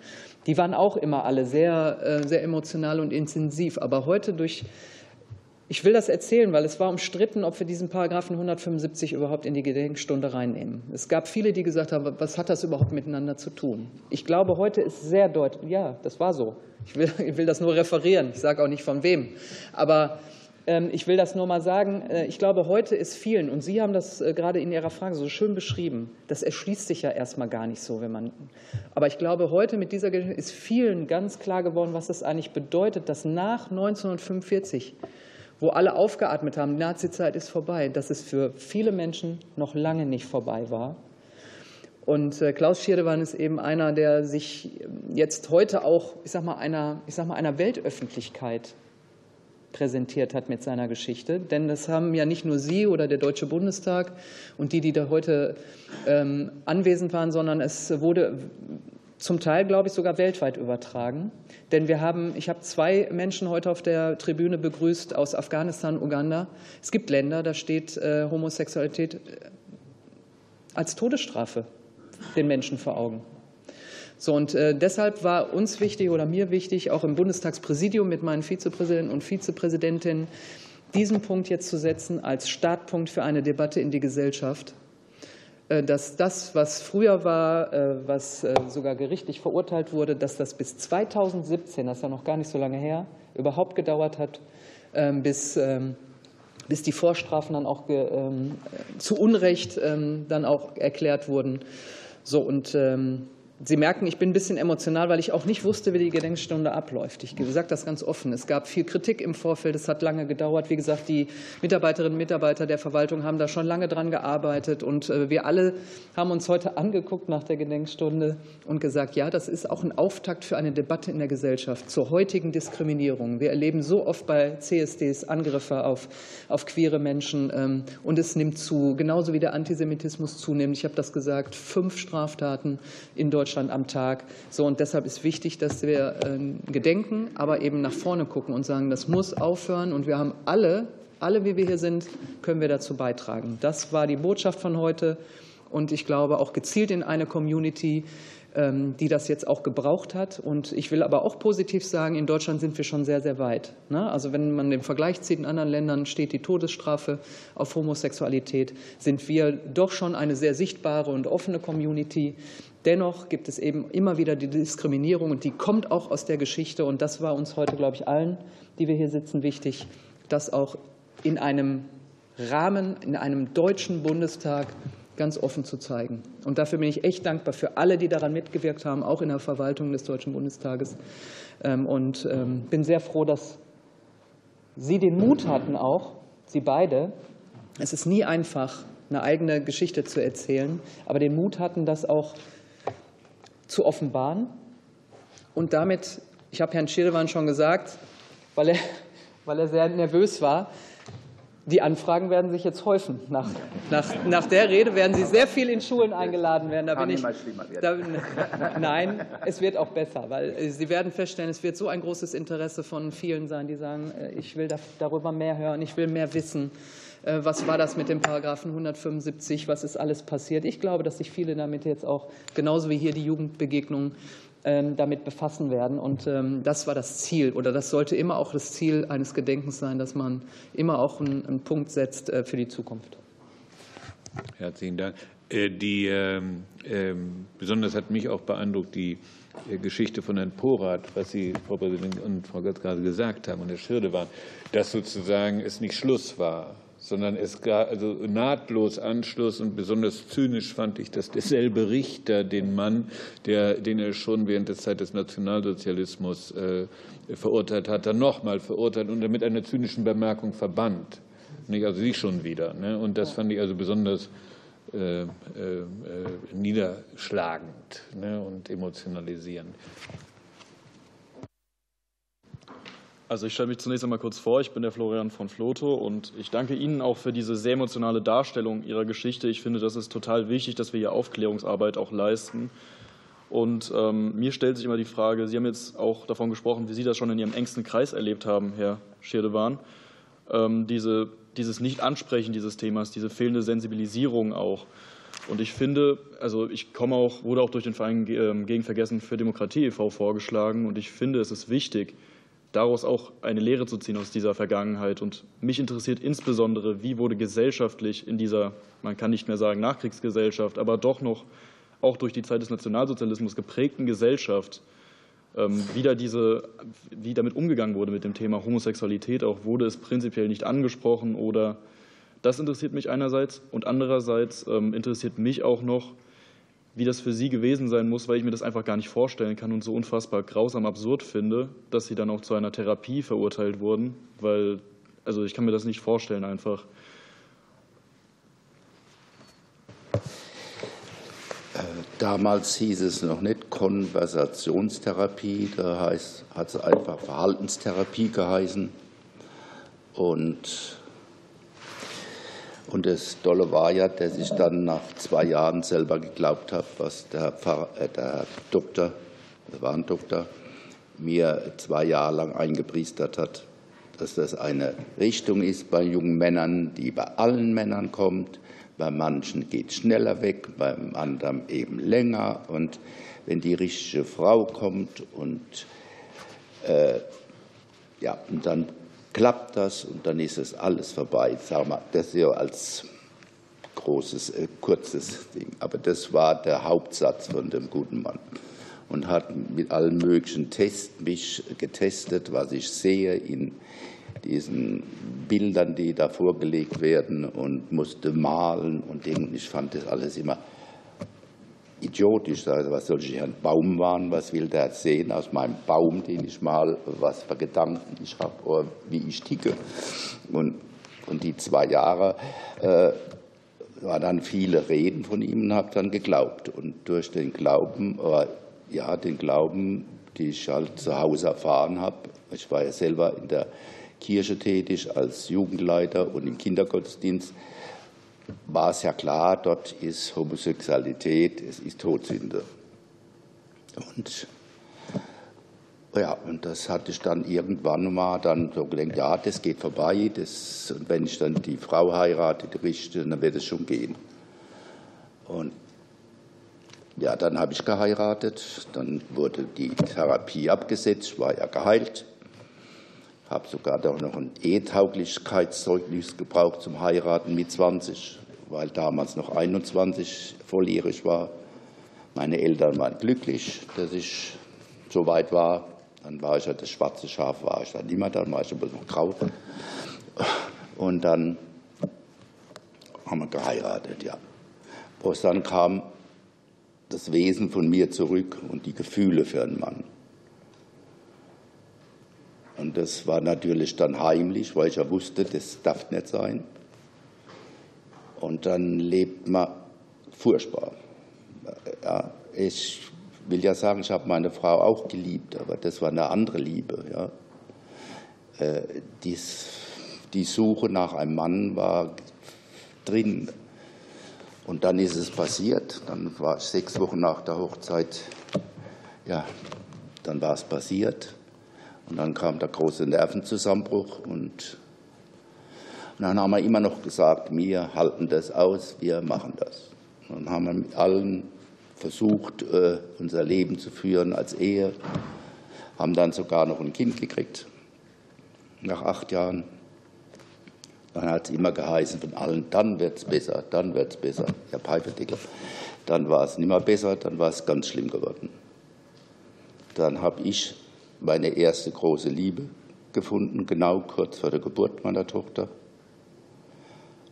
Die waren auch immer alle sehr, äh, sehr emotional und intensiv. Aber heute durch, ich will das erzählen, weil es war umstritten, ob wir diesen Paragraphen 175 überhaupt in die Gedenkstunde reinnehmen. Es gab viele, die gesagt haben, was hat das überhaupt miteinander zu tun? Ich glaube, heute ist sehr deutlich, ja, das war so. Ich will, ich will das nur referieren. Ich sage auch nicht von wem. Aber ich will das nur mal sagen. Äh, ich glaube, heute ist vielen, und Sie haben das äh, gerade in Ihrer Frage so schön beschrieben, das erschließt sich ja erstmal gar nicht so, wenn man. Aber ich glaube, heute mit dieser Geschichte ist vielen ganz klar geworden, was es eigentlich bedeutet, dass nach 1945, wo alle aufgeatmet haben, die Nazizeit ist vorbei, dass es für viele Menschen noch lange nicht vorbei war. Und äh, Klaus Schirdewan ist eben einer, der sich jetzt heute auch, ich sag mal, einer, ich sag mal, einer Weltöffentlichkeit präsentiert hat mit seiner Geschichte. Denn das haben ja nicht nur Sie oder der Deutsche Bundestag und die, die da heute ähm, anwesend waren, sondern es wurde zum Teil, glaube ich, sogar weltweit übertragen. Denn wir haben, ich habe zwei Menschen heute auf der Tribüne begrüßt aus Afghanistan, Uganda. Es gibt Länder, da steht äh, Homosexualität äh, als Todesstrafe den Menschen vor Augen. So, und äh, deshalb war uns wichtig oder mir wichtig, auch im Bundestagspräsidium mit meinen Vizepräsidenten und Vizepräsidentinnen, diesen Punkt jetzt zu setzen als Startpunkt für eine Debatte in die Gesellschaft, äh, dass das, was früher war, äh, was sogar gerichtlich verurteilt wurde, dass das bis 2017, das ist ja noch gar nicht so lange her, überhaupt gedauert hat, ähm, bis, ähm, bis die Vorstrafen dann auch ähm, zu Unrecht dann auch erklärt wurden. So, und Sie merken, ich bin ein bisschen emotional, weil ich auch nicht wusste, wie die Gedenkstunde abläuft. Ich sage das ganz offen. Es gab viel Kritik im Vorfeld. Es hat lange gedauert. Wie gesagt, die Mitarbeiterinnen und Mitarbeiter der Verwaltung haben da schon lange dran gearbeitet. Und äh, wir alle haben uns heute angeguckt nach der Gedenkstunde und gesagt, ja, das ist auch ein Auftakt für eine Debatte in der Gesellschaft zur heutigen Diskriminierung. Wir erleben so oft bei CSDs Angriffe auf, auf queere Menschen. Ähm, und es nimmt zu, genauso wie der Antisemitismus zunimmt. Ich habe das gesagt, fünf Straftaten in Deutschland Deutschland am Tag. So, und deshalb ist wichtig, dass wir ähm, gedenken, aber eben nach vorne gucken und sagen, das muss aufhören. Und wir haben alle, alle, wie wir hier sind, können wir dazu beitragen. Das war die Botschaft von heute. Und ich glaube auch gezielt in eine Community, die das jetzt auch gebraucht hat. Und ich will aber auch positiv sagen, in Deutschland sind wir schon sehr, sehr weit. Ne? Also wenn man den Vergleich zieht, in anderen Ländern steht die Todesstrafe auf Homosexualität, sind wir doch schon eine sehr sichtbare und offene Community. Dennoch gibt es eben immer wieder die Diskriminierung und die kommt auch aus der Geschichte. Und das war uns heute, glaube ich, allen, die wir hier sitzen, wichtig, das auch in einem Rahmen, in einem deutschen Bundestag ganz offen zu zeigen. Und dafür bin ich echt dankbar für alle, die daran mitgewirkt haben, auch in der Verwaltung des Deutschen Bundestages. Ähm, und ähm, bin sehr froh, dass Sie den Mut hatten auch, Sie beide, es ist nie einfach, eine eigene Geschichte zu erzählen, aber den Mut hatten, das auch zu offenbaren und damit, ich habe Herrn Schirdewan schon gesagt, weil er, weil er sehr nervös war, die Anfragen werden sich jetzt häufen. Nach, nach, nach der Rede werden Sie sehr viel in Schulen eingeladen werden. Da bin ich, da, nein, es wird auch besser, weil Sie werden feststellen, es wird so ein großes Interesse von vielen sein, die sagen, äh, ich will darüber mehr hören, ich will mehr wissen. Äh, was war das mit dem Paragraphen 175? Was ist alles passiert? Ich glaube, dass sich viele damit jetzt auch, genauso wie hier die Jugendbegegnungen, ähm, damit befassen werden. Und ähm, das war das Ziel oder das sollte immer auch das Ziel eines Gedenkens sein, dass man immer auch einen Punkt setzt äh, für die Zukunft. Herzlichen Dank. Äh, die, ähm, besonders hat mich auch beeindruckt die äh, Geschichte von Herrn Porath, was Sie, Frau Präsidentin und Frau Götz gerade gesagt haben und Herr Schirde waren, dass sozusagen es nicht Schluss war sondern es gab also nahtlos Anschluss und besonders zynisch fand ich, dass derselbe Richter den Mann, der, den er schon während der Zeit des Nationalsozialismus äh, verurteilt hat, dann nochmal verurteilt und mit einer zynischen Bemerkung verbannt. Nicht? Also Sie schon wieder. Ne? Und das fand ich also besonders äh, äh, niederschlagend ne? und emotionalisierend. Also ich stelle mich zunächst einmal kurz vor. Ich bin der Florian von Floto und ich danke Ihnen auch für diese sehr emotionale Darstellung Ihrer Geschichte. Ich finde, das ist total wichtig, dass wir hier Aufklärungsarbeit auch leisten. Und ähm, mir stellt sich immer die Frage, Sie haben jetzt auch davon gesprochen, wie Sie das schon in Ihrem engsten Kreis erlebt haben, Herr Schirdewan, ähm, diese, dieses Nicht-Ansprechen dieses Themas, diese fehlende Sensibilisierung auch. Und ich finde, also ich komme auch, wurde auch durch den Verein ähm, gegen Vergessen für Demokratie e.V. vorgeschlagen und ich finde, es ist wichtig, daraus auch eine Lehre zu ziehen aus dieser Vergangenheit. Und mich interessiert insbesondere, wie wurde gesellschaftlich in dieser, man kann nicht mehr sagen Nachkriegsgesellschaft, aber doch noch auch durch die Zeit des Nationalsozialismus geprägten Gesellschaft ähm, wieder diese, wie damit umgegangen wurde mit dem Thema Homosexualität, auch wurde es prinzipiell nicht angesprochen oder das interessiert mich einerseits und andererseits ähm, interessiert mich auch noch, wie das für Sie gewesen sein muss, weil ich mir das einfach gar nicht vorstellen kann und so unfassbar grausam absurd finde, dass Sie dann auch zu einer Therapie verurteilt wurden, weil, also ich kann mir das nicht vorstellen einfach. Damals hieß es noch nicht Konversationstherapie, da heißt, hat es einfach Verhaltenstherapie geheißen. Und und das Dolle war ja, dass ich dann nach zwei Jahren selber geglaubt habe, was der, Pfarrer, äh, der Doktor, der war ein Doktor, mir zwei Jahre lang eingepriestert hat, dass das eine Richtung ist bei jungen Männern, die bei allen Männern kommt. Bei manchen geht es schneller weg, beim anderen eben länger. Und wenn die richtige Frau kommt und, äh, ja, und dann klappt das und dann ist es alles vorbei. Sag mal, das ja als großes, äh, kurzes Ding. Aber das war der Hauptsatz von dem guten Mann und hat mit allen möglichen Tests mich getestet, was ich sehe in diesen Bildern, die da vorgelegt werden und musste malen und denken. Ich fand das alles immer idiotisch. Also was soll ich ein Baum waren? Was will der sehen aus meinem Baum, den ich mal, was für Gedanken ich habe oder wie ich ticke? Und, und die zwei Jahre äh, waren dann viele Reden von ihm und habe dann geglaubt. Und durch den Glauben, äh, ja, den Glauben, die ich halt zu Hause erfahren habe, ich war ja selber in der Kirche tätig als Jugendleiter und im Kindergottesdienst, war es ja klar, dort ist Homosexualität, es ist Todsünde. Und ja, und das hatte ich dann irgendwann mal dann so gedacht, ja, das geht vorbei, das, und wenn ich dann die Frau heirate, die Richtige, dann wird es schon gehen. Und ja, dann habe ich geheiratet, dann wurde die Therapie abgesetzt, war ja geheilt, habe sogar doch noch ein Ehetauglichkeitszeugnis gebraucht zum Heiraten mit 20, weil damals noch 21 volljährig war. Meine Eltern waren glücklich, dass ich so weit war. Dann war ich ja das schwarze Schaf, war ich dann immer, dann war ich aber noch grau. Und dann haben wir geheiratet, ja. Bloß dann kam das Wesen von mir zurück und die Gefühle für einen Mann. Und das war natürlich dann heimlich, weil ich ja wusste, das darf nicht sein. Und dann lebt man furchtbar. Ja, ich will ja sagen, ich habe meine Frau auch geliebt, aber das war eine andere Liebe. Ja. Äh, dies, die Suche nach einem Mann war drin. Und dann ist es passiert. Dann war ich sechs Wochen nach der Hochzeit, ja, dann war es passiert. Und dann kam der große Nervenzusammenbruch und dann haben wir immer noch gesagt, wir halten das aus, wir machen das. Und dann haben wir mit allen versucht, äh, unser Leben zu führen als Ehe, haben dann sogar noch ein Kind gekriegt, nach acht Jahren. Dann hat es immer geheißen von allen, dann wird es besser, dann wird es besser. Ja, Pfeiferdickel. Dann war es nicht mehr besser, dann war es ganz schlimm geworden. Dann habe ich meine erste große Liebe gefunden, genau kurz vor der Geburt meiner Tochter.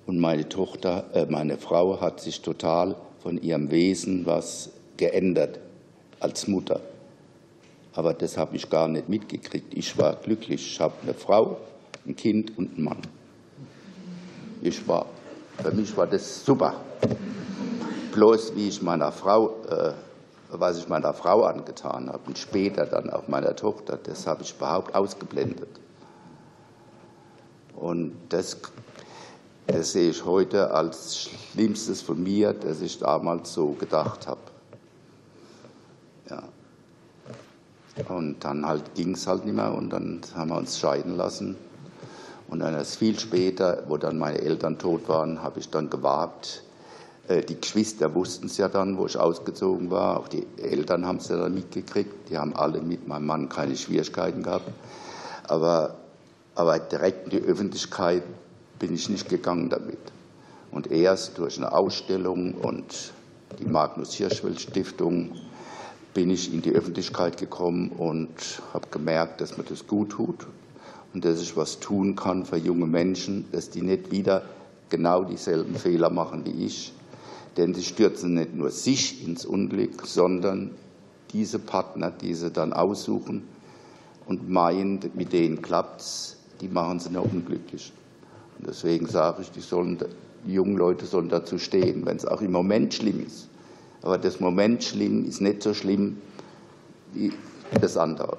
Und meine Tochter, äh, meine Frau hat sich total von ihrem Wesen was geändert als Mutter. Aber das habe ich gar nicht mitgekriegt. Ich war glücklich. Ich habe eine Frau, ein Kind und einen Mann. Ich war, für mich war das super. Bloß wie ich meiner Frau, äh, was ich meiner Frau angetan habe und später dann auch meiner Tochter, das habe ich überhaupt ausgeblendet. Und das das sehe ich heute als Schlimmstes von mir, dass ich damals so gedacht habe. Ja. Und dann halt ging es halt nicht mehr und dann haben wir uns scheiden lassen. Und dann erst viel später, wo dann meine Eltern tot waren, habe ich dann gewagt. Äh, die Geschwister wussten es ja dann, wo ich ausgezogen war. Auch die Eltern haben es ja dann mitgekriegt. Die haben alle mit meinem Mann keine Schwierigkeiten gehabt. Aber, aber direkt in die Öffentlichkeit bin ich nicht gegangen damit. Und erst durch eine Ausstellung und die Magnus Hirschfeld Stiftung bin ich in die Öffentlichkeit gekommen und habe gemerkt, dass mir das gut tut und dass ich was tun kann für junge Menschen, dass die nicht wieder genau dieselben Fehler machen wie ich. Denn sie stürzen nicht nur sich ins Unglück, sondern diese Partner, die sie dann aussuchen und meinen, mit denen klappt es, die machen sie noch unglücklich. Deswegen sage ich, die, sollen, die jungen Leute sollen dazu stehen, wenn es auch im Moment schlimm ist. Aber das Moment schlimm ist nicht so schlimm wie das andere.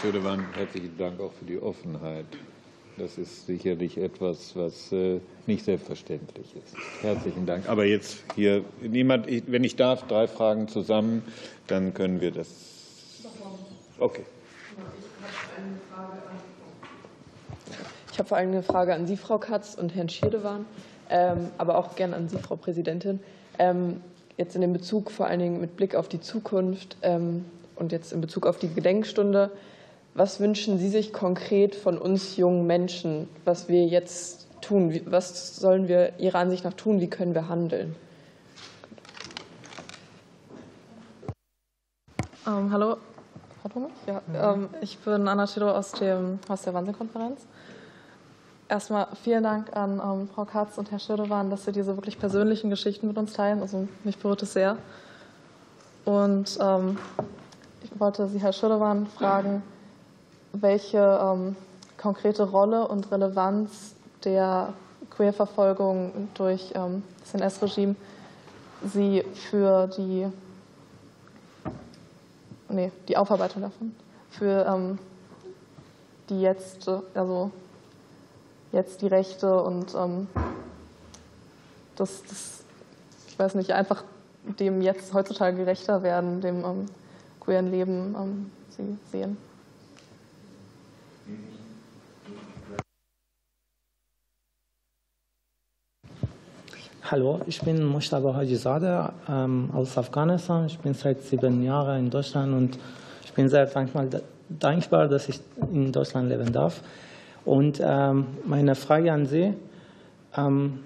Herr Schödemann, herzlichen Dank auch für die Offenheit. Das ist sicherlich etwas, was äh, nicht selbstverständlich ist. Herzlichen Dank. Aber jetzt hier niemand, wenn ich darf, drei Fragen zusammen, dann können wir das. Okay. Ich habe vor allem eine Frage an Sie, Frau Katz und Herrn Schirdewan, ähm, aber auch gerne an Sie, Frau Präsidentin. Ähm, jetzt in dem Bezug vor allen Dingen mit Blick auf die Zukunft ähm, und jetzt in Bezug auf die Gedenkstunde. Was wünschen Sie sich konkret von uns jungen Menschen, was wir jetzt tun? Was sollen wir Ihrer Ansicht nach tun? Wie können wir handeln? Ähm, hallo, ja, ähm, ich bin Anna Schillow aus dem Haus der Wahnsinn-Konferenz. Erstmal vielen Dank an ähm, Frau Katz und Herr Schirdewan, dass Sie diese wirklich persönlichen Geschichten mit uns teilen. Also mich berührt es sehr. Und ähm, ich wollte Sie, Herr Schirdewan, fragen, welche ähm, konkrete Rolle und Relevanz der Queerverfolgung durch ähm, das NS-Regime sie für die, nee, die Aufarbeitung davon, für ähm, die jetzt, also jetzt die Rechte und ähm, das, das, ich weiß nicht, einfach dem jetzt heutzutage gerechter werden, dem ähm, queeren Leben ähm, sie sehen. Hallo, ich bin Mustafa Hajizadeh ähm, aus Afghanistan. Ich bin seit sieben Jahren in Deutschland und ich bin sehr dankbar, dass ich in Deutschland leben darf. Und ähm, meine Frage an Sie, ähm,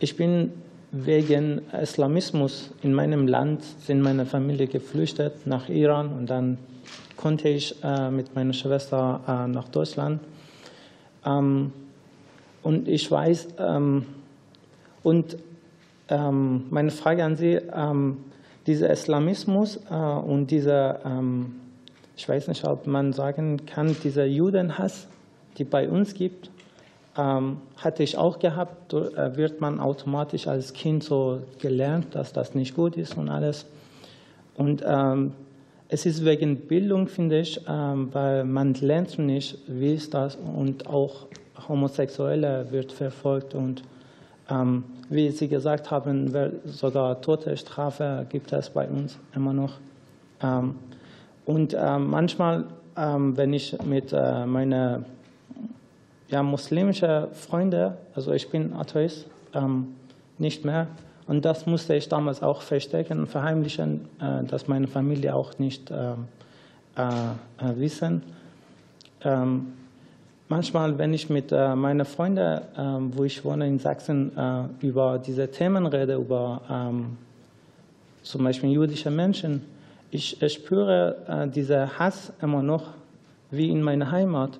ich bin wegen Islamismus in meinem Land, sind meine Familie geflüchtet nach Iran und dann konnte ich äh, mit meiner Schwester äh, nach Deutschland. Ähm, und ich weiß, ähm, Und ähm, meine Frage an Sie, dieser Islamismus äh, und dieser, ich weiß nicht, ob man sagen kann, dieser Judenhass, die bei uns gibt, hatte ich auch gehabt, wird man automatisch als Kind so gelernt, dass das nicht gut ist und alles. Und es ist wegen Bildung, finde ich, ähm, weil man lernt nicht, wie ist das und auch Homosexuelle wird verfolgt und ähm, wie Sie gesagt haben, sogar Todesstrafe gibt es bei uns immer noch. Ähm, und manchmal, wenn ich mit äh, meinen ja, muslimische Freunde, also ich bin Atheist, nicht mehr. Und das musste ich damals auch verstecken und verheimlichen, äh, dass meine Familie auch nicht äh, äh, wissen. Ähm, manchmal, wenn ich mit äh, meinen Freunden, ähm, wo ich wohne in Sachsen, äh, über diese Themen rede, über ähm, zum Beispiel jüdische Menschen, ich, spüre äh, diesen Hass immer noch wie in meiner Heimat.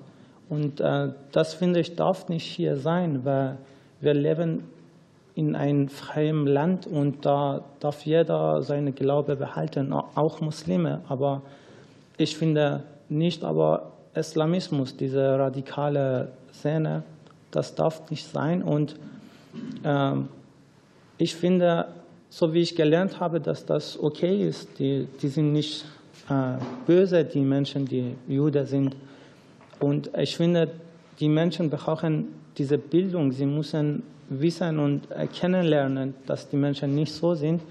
Und das finde ich darf nicht hier sein, weil wir leben in einem freien Land und da darf jeder seine Glaube behalten, auch Muslime. Aber ich finde nicht, aber Islamismus, diese radikale Szene, das darf nicht sein. Und äh, ich finde, so wie ich gelernt habe, dass das okay ist, die, die sind nicht äh, böse, die Menschen, die Juden sind. Und ich finde, die Menschen brauchen diese Bildung. Sie müssen wissen und kennenlernen, dass die Menschen nicht so sind.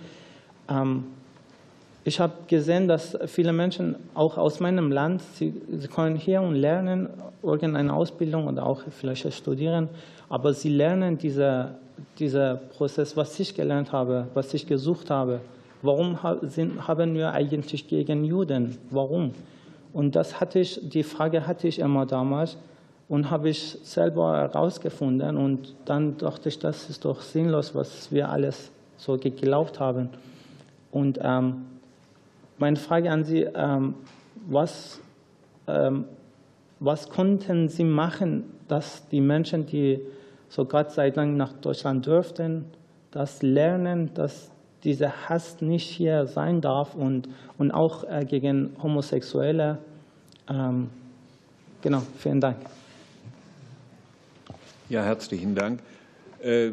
Ähm, ich habe gesehen, dass viele Menschen auch aus meinem Land, sie, sie können hier und lernen, irgendeine Ausbildung oder auch vielleicht studieren, aber sie lernen dieser diese Prozess, was ich gelernt habe, was ich gesucht habe. Warum haben wir eigentlich gegen Juden? Warum? Und das hatte ich, die Frage hatte ich immer damals und habe ich selber herausgefunden. Und dann dachte ich, das ist doch sinnlos, was wir alles so geglaubt haben. Und ähm, meine Frage an Sie, ähm, was, ähm, was konnten Sie machen, dass die Menschen, die so Gott sei Dank nach Deutschland dürften, das lernen, dass dieser Hass nicht hier sein darf und, und auch äh, gegen Homosexuelle. Ähm, genau, vielen Dank. Ja, herzlichen Dank. Äh,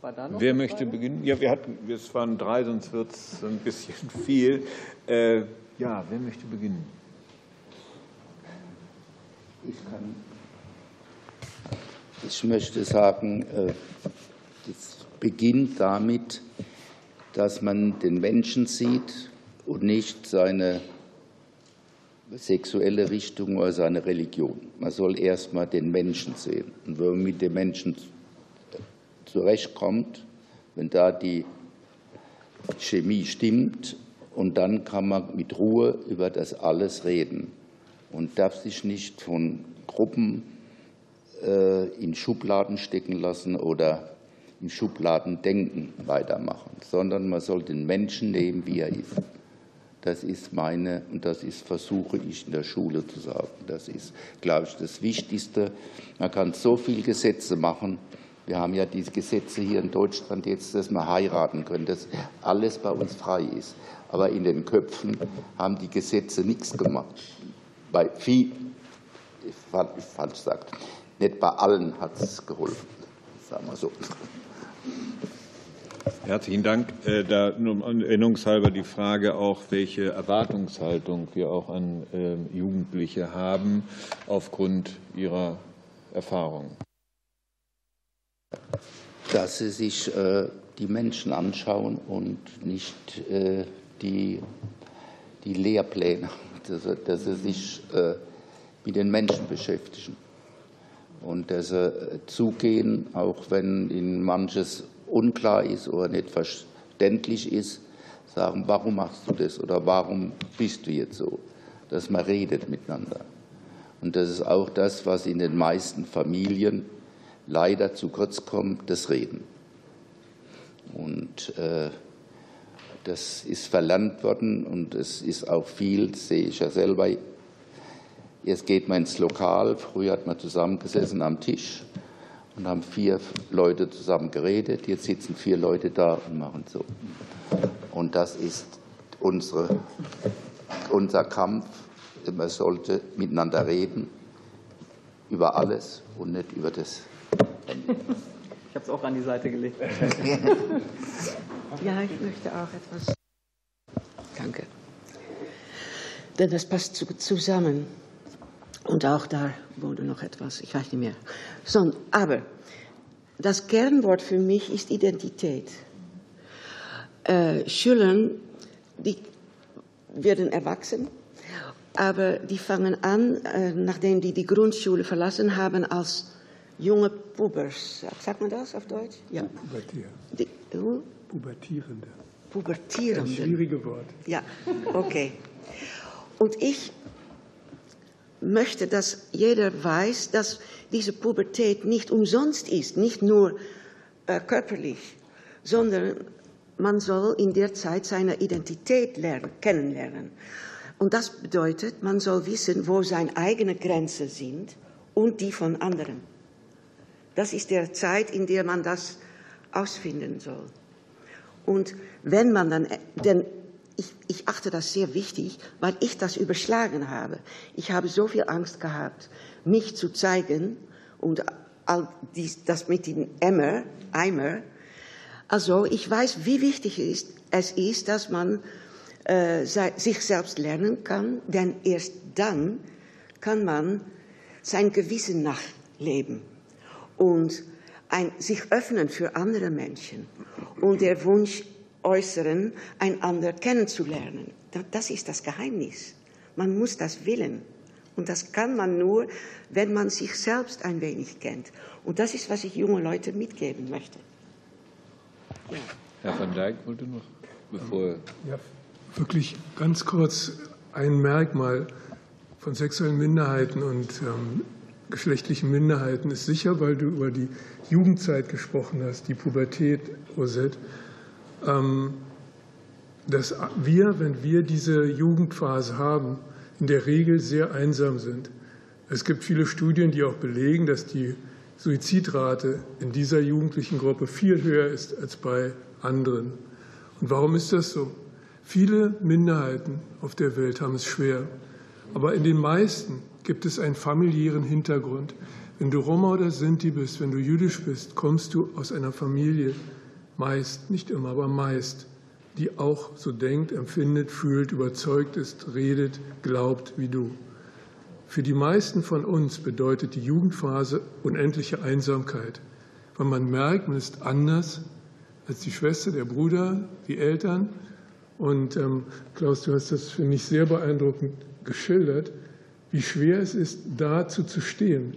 wer möchte Frage? beginnen? Ja, wir hatten, es waren drei, sonst wird es ein bisschen viel. Äh, ja, wer möchte beginnen? Ich kann. Ich möchte sagen, äh, es beginnt damit, dass man den Menschen sieht und nicht seine sexuelle Richtung oder seine Religion. Man soll erst mal den Menschen sehen. Und wenn man mit dem Menschen zurechtkommt, wenn da die Chemie stimmt, und dann kann man mit Ruhe über das alles reden und darf sich nicht von Gruppen äh, in Schubladen stecken lassen oder in Schubladen denken weitermachen, sondern man soll den Menschen nehmen, wie er ist. Das ist meine, und das ist, versuche ich in der Schule zu sagen. Das ist, glaube ich, das Wichtigste. Man kann so viele Gesetze machen. Wir haben ja diese Gesetze hier in Deutschland jetzt, dass man heiraten können, dass alles bei uns frei ist. Aber in den Köpfen haben die Gesetze nichts gemacht. Bei viel, falsch gesagt, nicht bei allen hat es geholfen, sagen wir so. Herzlichen Dank. Äh, da nur erinnerungshalber die Frage auch, welche Erwartungshaltung wir auch an ähm, Jugendliche haben aufgrund ihrer Erfahrungen. Dass sie sich äh, die Menschen anschauen und nicht äh, die, die Lehrpläne, dass sie sich mit den Menschen beschäftigen und dass sie zugehen, auch wenn ihnen manches unklar ist oder nicht verständlich ist, sagen, warum machst du das oder warum bist du jetzt so? Dass man redet miteinander. Und das ist auch das, was in den meisten Familien leider zu kurz kommt, das Reden. Und äh, das ist verlernt worden und es ist auch viel, sehe ich ja selber. Jetzt geht man ins Lokal, früher hat man zusammengesessen am Tisch und haben vier Leute zusammen geredet. Jetzt sitzen vier Leute da und machen so. Und das ist unsere, unser Kampf. Man sollte miteinander reden über alles und nicht über das. Ich habe es auch an die Seite gelegt. ja, ich möchte auch etwas. Danke. Denn das passt zusammen. Und auch da wurde noch etwas, ich weiß nicht mehr. So, aber das Kernwort für mich ist Identität. Äh, Schüler, die werden erwachsen, aber die fangen an, äh, nachdem die die Grundschule verlassen haben, als junge Pubers. Sagt man das auf Deutsch? Ja. Pubertier. Die, uh? Pubertierende. Pubertierende. Ein schwierige Wort. Ja, okay. Und ich möchte, dass jeder weiß, dass diese Pubertät nicht umsonst ist, nicht nur äh, körperlich, sondern man soll in der Zeit seine Identität lernen, kennenlernen. Und das bedeutet, man soll wissen, wo seine eigenen Grenzen sind und die von anderen. Das ist der Zeit, in der man das ausfinden soll. Und wenn man dann, denn ich, ich achte das sehr wichtig, weil ich das überschlagen habe. Ich habe so viel Angst gehabt, mich zu zeigen und all dies, das mit dem Emmer, Eimer. Also ich weiß, wie wichtig ist, es ist dass man äh, sich selbst lernen kann, denn erst dann kann man sein Gewissen nachleben und ein, sich öffnen für andere Menschen und der Wunsch äußeren, einander kennenzulernen. Das ist das Geheimnis. Man muss das willen. Und das kann man nur, wenn man sich selbst ein wenig kennt. Und das ist, was ich junge Leute mitgeben möchte. Ja. Herr van Dijk wollte noch, bevor. Ja, wirklich ganz kurz ein Merkmal von sexuellen Minderheiten und ähm, geschlechtlichen Minderheiten ist sicher, weil du über die Jugendzeit gesprochen hast, die Pubertät, Rosette, dass wir, wenn wir diese Jugendphase haben, in der Regel sehr einsam sind. Es gibt viele Studien, die auch belegen, dass die Suizidrate in dieser jugendlichen Gruppe viel höher ist als bei anderen. Und warum ist das so? Viele Minderheiten auf der Welt haben es schwer. Aber in den meisten gibt es einen familiären Hintergrund. Wenn du Roma oder Sinti bist, wenn du jüdisch bist, kommst du aus einer Familie, meist, nicht immer, aber meist, die auch so denkt, empfindet, fühlt, überzeugt ist, redet, glaubt wie du. Für die meisten von uns bedeutet die Jugendphase unendliche Einsamkeit, weil man merkt, man ist anders als die Schwester, der Bruder, die Eltern. Und ähm, Klaus, du hast das, finde ich, sehr beeindruckend geschildert, wie schwer es ist, dazu zu stehen.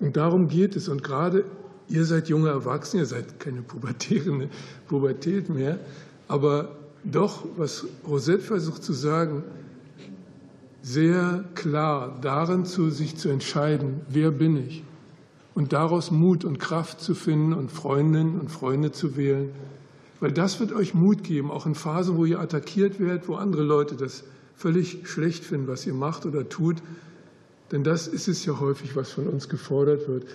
Und darum geht es. Und gerade Ihr seid junge Erwachsene, ihr seid keine pubertierende Pubertät mehr, aber doch, was Rosette versucht zu sagen, sehr klar darin zu sich zu entscheiden, wer bin ich? Und daraus Mut und Kraft zu finden und Freundinnen und Freunde zu wählen, weil das wird euch Mut geben, auch in Phasen, wo ihr attackiert werdet, wo andere Leute das völlig schlecht finden, was ihr macht oder tut, denn das ist es ja häufig, was von uns gefordert wird.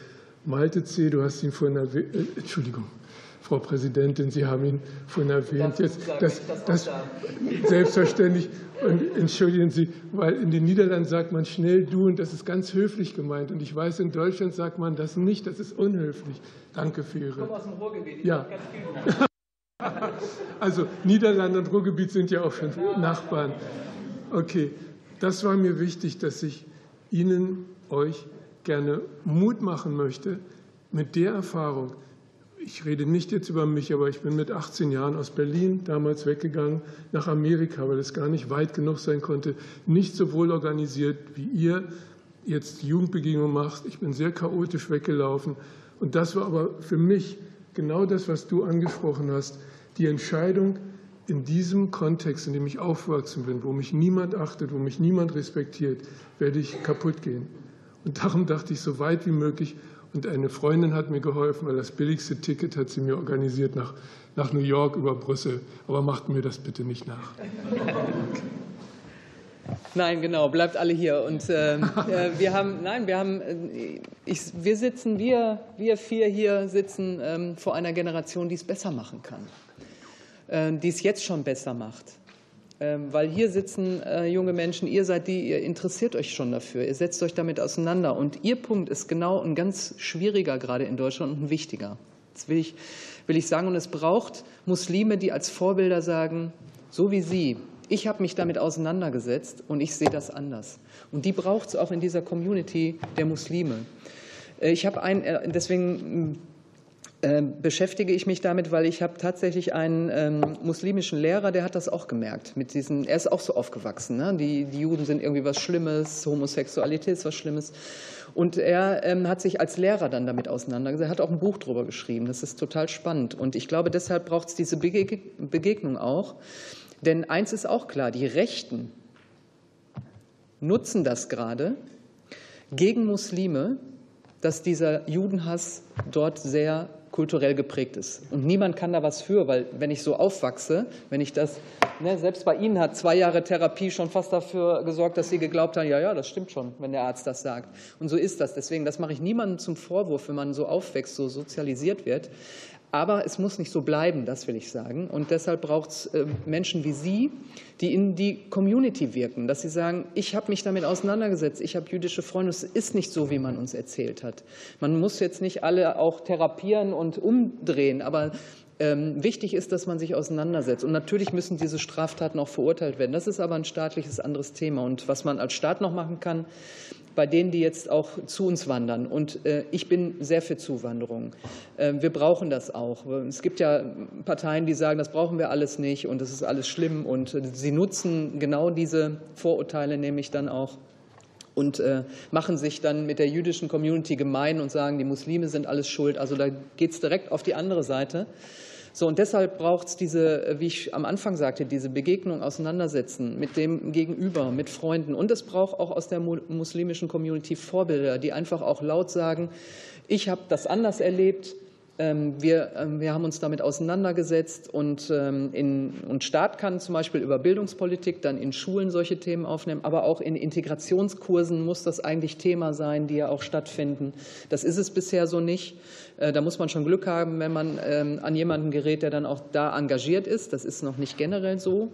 Malte C., du hast ihn vorhin erwähnt, äh, Entschuldigung, Frau Präsidentin, Sie haben ihn vorhin erwähnt. Jetzt, das, das, selbstverständlich. Und entschuldigen Sie, weil in den Niederlanden sagt man schnell du und das ist ganz höflich gemeint. Und ich weiß, in Deutschland sagt man das nicht, das ist unhöflich. Danke für Ihre. Ich komme aus dem Ruhrgebiet. Ja. Also Niederlande und Ruhrgebiet sind ja auch schon Nachbarn. Okay, das war mir wichtig, dass ich Ihnen, euch gerne Mut machen möchte mit der Erfahrung. Ich rede nicht jetzt über mich, aber ich bin mit 18 Jahren aus Berlin damals weggegangen nach Amerika, weil es gar nicht weit genug sein konnte. Nicht so wohl organisiert, wie ihr jetzt Jugendbegegnung macht. Ich bin sehr chaotisch weggelaufen. Und das war aber für mich genau das, was du angesprochen hast. Die Entscheidung, in diesem Kontext, in dem ich aufgewachsen bin, wo mich niemand achtet, wo mich niemand respektiert, werde ich kaputt gehen. Und darum dachte ich, so weit wie möglich. Und eine Freundin hat mir geholfen, weil das billigste Ticket hat sie mir organisiert nach, nach New York über Brüssel. Aber macht mir das bitte nicht nach. Nein, genau, bleibt alle hier. Und äh, wir haben, nein, wir haben, äh, ich, wir sitzen, wir, wir vier hier sitzen ähm, vor einer Generation, die es besser machen kann, äh, die es jetzt schon besser macht. Ähm, weil hier sitzen äh, junge Menschen, ihr seid die, ihr interessiert euch schon dafür, ihr setzt euch damit auseinander. Und Ihr Punkt ist genau ein ganz schwieriger gerade in Deutschland und ein wichtiger. Das will ich, will ich sagen. Und es braucht Muslime, die als Vorbilder sagen, so wie Sie, ich habe mich damit auseinandergesetzt und ich sehe das anders. Und die braucht es auch in dieser Community der Muslime. Äh, ich habe ein, äh, deswegen beschäftige ich mich damit, weil ich habe tatsächlich einen ähm, muslimischen Lehrer, der hat das auch gemerkt. Mit diesen, er ist auch so aufgewachsen. Ne? Die, die Juden sind irgendwie was Schlimmes, Homosexualität ist was Schlimmes. Und er ähm, hat sich als Lehrer dann damit auseinandergesetzt. Er hat auch ein Buch darüber geschrieben. Das ist total spannend. Und ich glaube, deshalb braucht es diese Begegnung auch. Denn eins ist auch klar, die Rechten nutzen das gerade gegen Muslime, dass dieser Judenhass dort sehr kulturell geprägt ist. Und niemand kann da was für, weil wenn ich so aufwachse, wenn ich das, ne, selbst bei Ihnen hat zwei Jahre Therapie schon fast dafür gesorgt, dass Sie geglaubt haben, ja, ja, das stimmt schon, wenn der Arzt das sagt. Und so ist das. Deswegen, das mache ich niemandem zum Vorwurf, wenn man so aufwächst, so sozialisiert wird. Aber es muss nicht so bleiben, das will ich sagen. Und deshalb braucht es äh, Menschen wie Sie, die in die Community wirken, dass sie sagen, ich habe mich damit auseinandergesetzt, ich habe jüdische Freunde. Es ist nicht so, wie man uns erzählt hat. Man muss jetzt nicht alle auch therapieren und umdrehen, aber wichtig ist, dass man sich auseinandersetzt. Und natürlich müssen diese Straftaten auch verurteilt werden. Das ist aber ein staatliches anderes Thema. Und was man als Staat noch machen kann, bei denen, die jetzt auch zu uns wandern. Und äh, ich bin sehr für Zuwanderung. Ähm, wir brauchen das auch. Es gibt ja Parteien, die sagen, das brauchen wir alles nicht und das ist alles schlimm. Und äh, sie nutzen genau diese Vorurteile nämlich dann auch und äh, machen sich dann mit der jüdischen Community gemein und sagen, die Muslime sind alles schuld. Also da geht es direkt auf die andere Seite. So, und deshalb braucht es diese, wie ich am Anfang sagte, diese Begegnung, Auseinandersetzen mit dem Gegenüber, mit Freunden. Und es braucht auch aus der muslimischen Community Vorbilder, die einfach auch laut sagen, ich habe das anders erlebt, wir, ähm, wir, haben uns damit auseinandergesetzt und, ähm, in, und Staat kann zum Beispiel über Bildungspolitik dann in Schulen solche Themen aufnehmen, aber auch in Integrationskursen muss das eigentlich Thema sein, die ja auch stattfinden. Das ist es bisher so nicht. Äh, da muss man schon Glück haben, wenn man an jemanden gerät, der dann auch da engagiert ist. Das ist noch nicht generell so.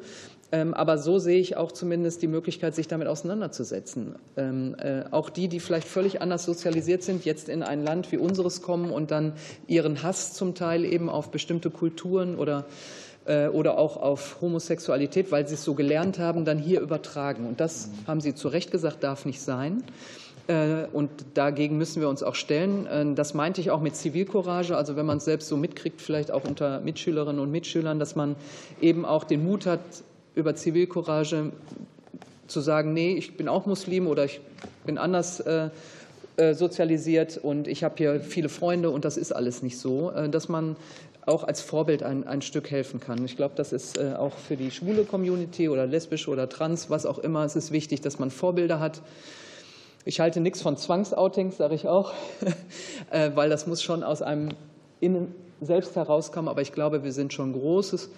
Ähm, aber so sehe ich auch zumindest die Möglichkeit, sich damit auseinanderzusetzen. Ähm, äh, auch die, die vielleicht völlig anders sozialisiert sind, jetzt in ein Land wie unseres kommen und dann ihren Hass zum Teil eben auf bestimmte Kulturen oder äh, oder auch auf Homosexualität, weil sie es so gelernt haben, dann hier übertragen. Und das haben Sie zu Recht gesagt, darf nicht sein. Äh, und dagegen müssen wir uns auch stellen. Das meinte ich auch mit Zivilcourage. Also wenn man es selbst so mitkriegt, vielleicht auch unter Mitschülerinnen und Mitschülern, dass man eben auch den Mut hat, über Zivilcourage zu sagen, nee, ich bin auch Muslim oder ich bin anders äh, äh, sozialisiert und ich habe hier viele Freunde und das ist alles nicht so, äh, dass man auch als Vorbild ein, ein Stück helfen kann. Ich glaube, das ist auch für die schwule Community oder lesbische oder trans, was auch immer, es ist wichtig, dass man Vorbilder hat. Ich halte nichts von Zwangsoutings, sage ich auch, weil das muss schon aus einem Innen selbst herauskommen. Aber ich glaube, wir sind schon großes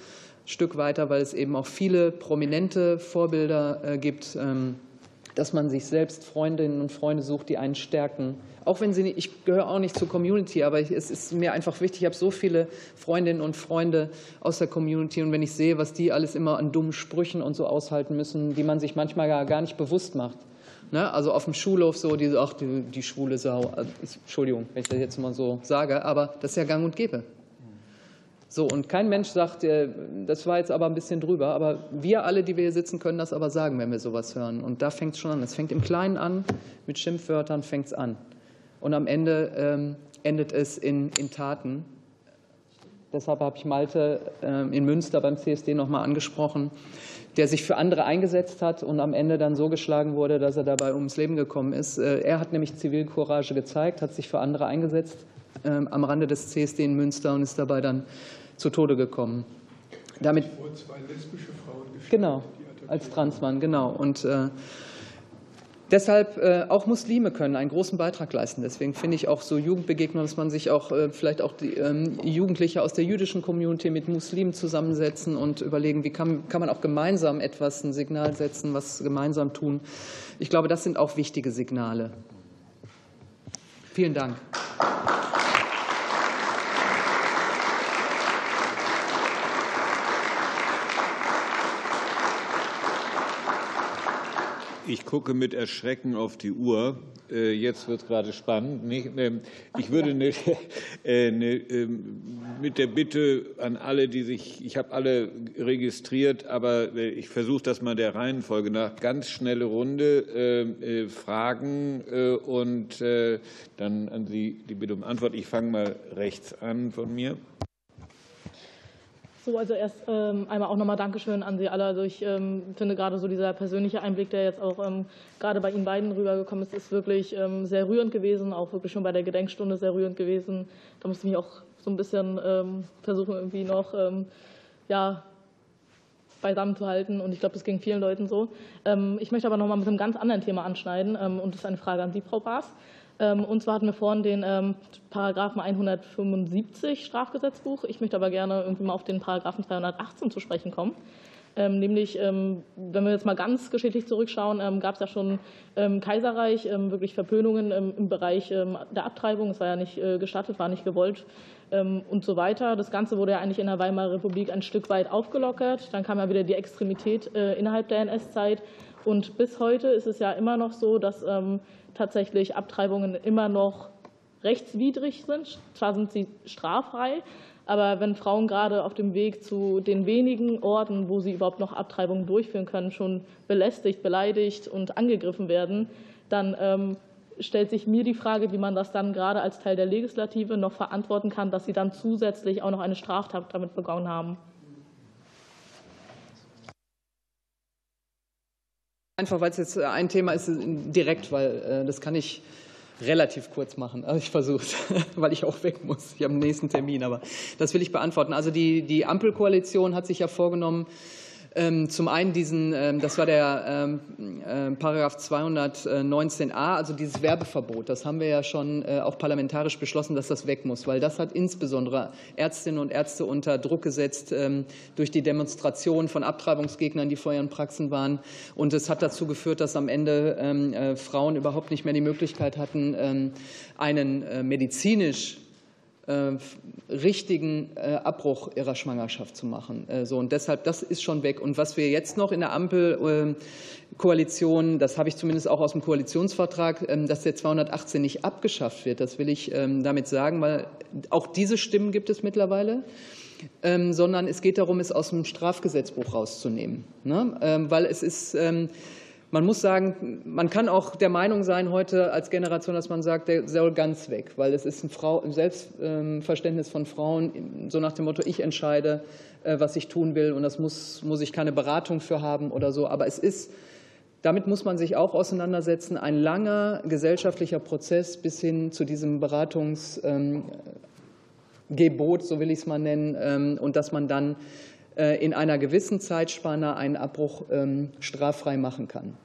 Stück weiter, weil es eben auch viele prominente Vorbilder äh, gibt, ähm, dass man sich selbst Freundinnen und Freunde sucht, die einen stärken. Auch wenn sie nicht, ich gehöre auch nicht zur Community, aber es ist mir einfach wichtig. Ich habe so viele Freundinnen und Freunde aus der Community und wenn ich sehe, was die alles immer an dummen Sprüchen und so aushalten müssen, die man sich manchmal gar nicht bewusst macht. Ne? Also auf dem Schulhof so, die, ach, die, die schwule Sau. Also, Entschuldigung, wenn ich das jetzt mal so sage, aber das ist ja gang und gäbe. So, und kein Mensch sagt, äh, das war jetzt aber ein bisschen drüber, aber wir alle, die wir hier sitzen, können das aber sagen, wenn wir sowas hören. Und da fängt es schon an. Es fängt im Kleinen an, mit Schimpfwörtern fängt es an. Und am Ende ähm, endet es in, in Taten. Deshalb habe ich Malte äh, in Münster beim CSD nochmal angesprochen, der sich für andere eingesetzt hat und am Ende dann so geschlagen wurde, dass er dabei ums Leben gekommen ist. Äh, er hat nämlich Zivilcourage gezeigt, hat sich für andere eingesetzt äh, am Rande des CSD in Münster und ist dabei dann zu Tode gekommen. Damit zwei lesbische Frauen Genau, als Transmann, genau. Und äh, Deshalb äh, auch Muslime können einen großen Beitrag leisten. Deswegen finde ich auch so Jugendbegegnungen, dass man sich auch äh, vielleicht auch die ähm, Jugendliche aus der jüdischen Community mit Muslimen zusammensetzen und überlegen, wie kann, kann man auch gemeinsam etwas, ein Signal setzen, was gemeinsam tun. Ich glaube, das sind auch wichtige Signale. Vielen Dank. Ich gucke mit Erschrecken auf die Uhr. Äh, jetzt wird es gerade spannend. Ähm, ich würde eine, ähm, mit der Bitte an alle, die sich, ich habe alle registriert, aber äh, ich versuche das mal der Reihenfolge nach, ganz schnelle Runde äh, Fragen und dann an Sie die Bitte um Antwort. Ich fange mal rechts an von mir. So, also erst ähm, einmal auch nochmal Dankeschön an Sie alle. Also ich ähm, finde gerade so dieser persönliche Einblick, der jetzt auch ähm, gerade bei Ihnen beiden rübergekommen ist, ist wirklich ähm, sehr rührend gewesen, auch wirklich schon bei der Gedenkstunde sehr rührend gewesen. Da musste ich mich auch so ein bisschen ähm, versuchen, irgendwie noch ähm, ja, beisammen zu halten. Und ich glaube, das ging vielen Leuten so. Ich möchte aber nochmal mit einem ganz anderen Thema anschneiden. Und das ist eine Frage an Sie, Frau Baas. Ähm, und zwar hatten wir vorhin den ähm, Paragraphen 175 Strafgesetzbuch. Ich möchte aber gerne irgendwie mal auf den Paragraphen 218 zu sprechen kommen. Ähm, nämlich, wenn wir jetzt mal ganz geschichtlich zurückschauen, gab es ja schon im Kaiserreich wirklich Verpönungen im Bereich der Abtreibung. Es war ja nicht äh, gestattet, war nicht gewollt und so weiter. Das Ganze wurde ja eigentlich in der Weimarer Republik ein Stück weit aufgelockert. Dann kam ja wieder die Extremität äh, innerhalb der NS-Zeit. Und bis heute ist es ja immer noch so, dass tatsächlich Abtreibungen immer noch rechtswidrig sind. Zwar sind sie straffrei, aber wenn Frauen gerade auf dem Weg zu den wenigen Orten, wo sie überhaupt noch Abtreibungen durchführen können, schon belästigt, beleidigt und angegriffen werden, dann ähm, stellt sich mir die Frage, wie man das dann gerade als Teil der Legislative noch verantworten kann, dass sie dann zusätzlich auch noch eine Straftat damit begonnen haben. Einfach weil es jetzt ein Thema ist, direkt, weil äh, das kann ich relativ kurz machen. Also ich versuche es, weil ich auch weg muss. Ich habe einen nächsten Termin, aber das will ich beantworten. Also die, die Ampelkoalition hat sich ja vorgenommen, zum einen diesen, ähm, das war der ähm, äh, Paragraph 219a, also dieses Werbeverbot. Das haben wir ja schon äh, auch parlamentarisch beschlossen, dass das weg muss, weil das hat insbesondere Ärztinnen und Ärzte unter Druck gesetzt durch die Demonstration von Abtreibungsgegnern, die vor ihren Praxen waren. Und es hat dazu geführt, dass am Ende äh, Frauen überhaupt nicht mehr die Möglichkeit hatten, einen medizinisch äh, richtigen äh, Abbruch ihrer Schwangerschaft zu machen. Äh, so, und deshalb, das ist schon weg. Und was wir jetzt noch in der Ampelkoalition, das habe ich zumindest auch aus dem Koalitionsvertrag, ähm, dass der 218 nicht abgeschafft wird, das will ich ähm, damit sagen, weil auch diese Stimmen gibt es mittlerweile. Ähm, sondern es geht darum, es aus dem Strafgesetzbuch rauszunehmen. Ne? Weil es ist, man muss sagen, man kann auch der Meinung sein heute als Generation, dass man sagt, der soll ganz weg, weil es ist ein, Frau, Selbstverständnis von Frauen, so nach dem Motto, ich entscheide, äh, was ich tun will und das muss, muss ich keine Beratung für haben oder so. Aber es ist, damit muss man sich auch auseinandersetzen, ein langer gesellschaftlicher Prozess bis hin zu diesem Beratungsgebot, so will ich es mal nennen, ähm, und dass man dann in einer gewissen Zeitspanne einen Abbruch ähm, straffrei machen kann.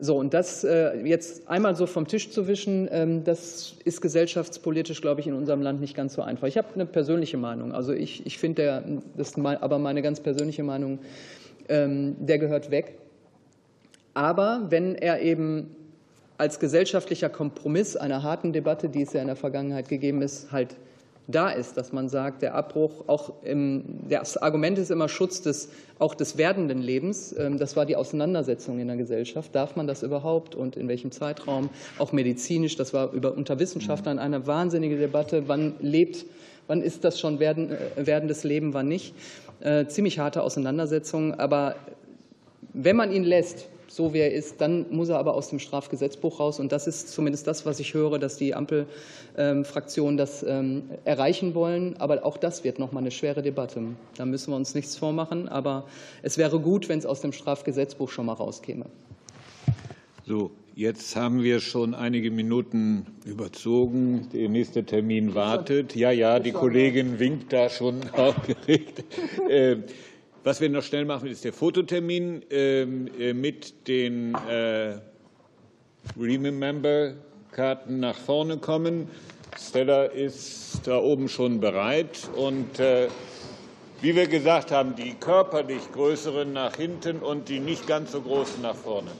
So, und das äh, jetzt einmal so vom Tisch zu wischen, ähm, das ist gesellschaftspolitisch, glaube ich, in unserem Land nicht ganz so einfach. Ich habe eine persönliche Meinung. Also ich, ich finde, das ist aber meine ganz persönliche Meinung, ähm, der gehört weg. Aber wenn er eben als gesellschaftlicher Kompromiss einer harten Debatte, die es ja in der Vergangenheit gegeben ist, halt da ist, dass man sagt, der Abbruch, auch im, das Argument ist immer Schutz des, auch des werdenden Lebens. Ähm, das war die Auseinandersetzung in der Gesellschaft. Darf man das überhaupt und in welchem Zeitraum? Auch medizinisch, das war über, unter Wissenschaftlern eine wahnsinnige Debatte. Wann lebt, wann ist das schon werden, äh, werdendes Leben, wann nicht? Äh, ziemlich harte Auseinandersetzung. Aber wenn man ihn lässt, so wie er ist, dann muss er aber aus dem Strafgesetzbuch raus. Und das ist zumindest das, was ich höre, dass die Ampelfraktionen das ähm, erreichen wollen. Aber auch das wird noch mal eine schwere Debatte. Da müssen wir uns nichts vormachen. Aber es wäre gut, wenn es aus dem Strafgesetzbuch schon mal rauskäme. So, jetzt haben wir schon einige Minuten überzogen. Der nächste Termin wartet. Ja, ja, die Kollegin winkt da schon aufgeregt. Was wir noch schnell machen, ist der Fototermin ähm, äh, mit den äh, Remember-Karten nach vorne kommen. Stella ist da oben schon bereit. Und äh, wie wir gesagt haben, die körperlich größeren nach hinten und die nicht ganz so großen nach vorne.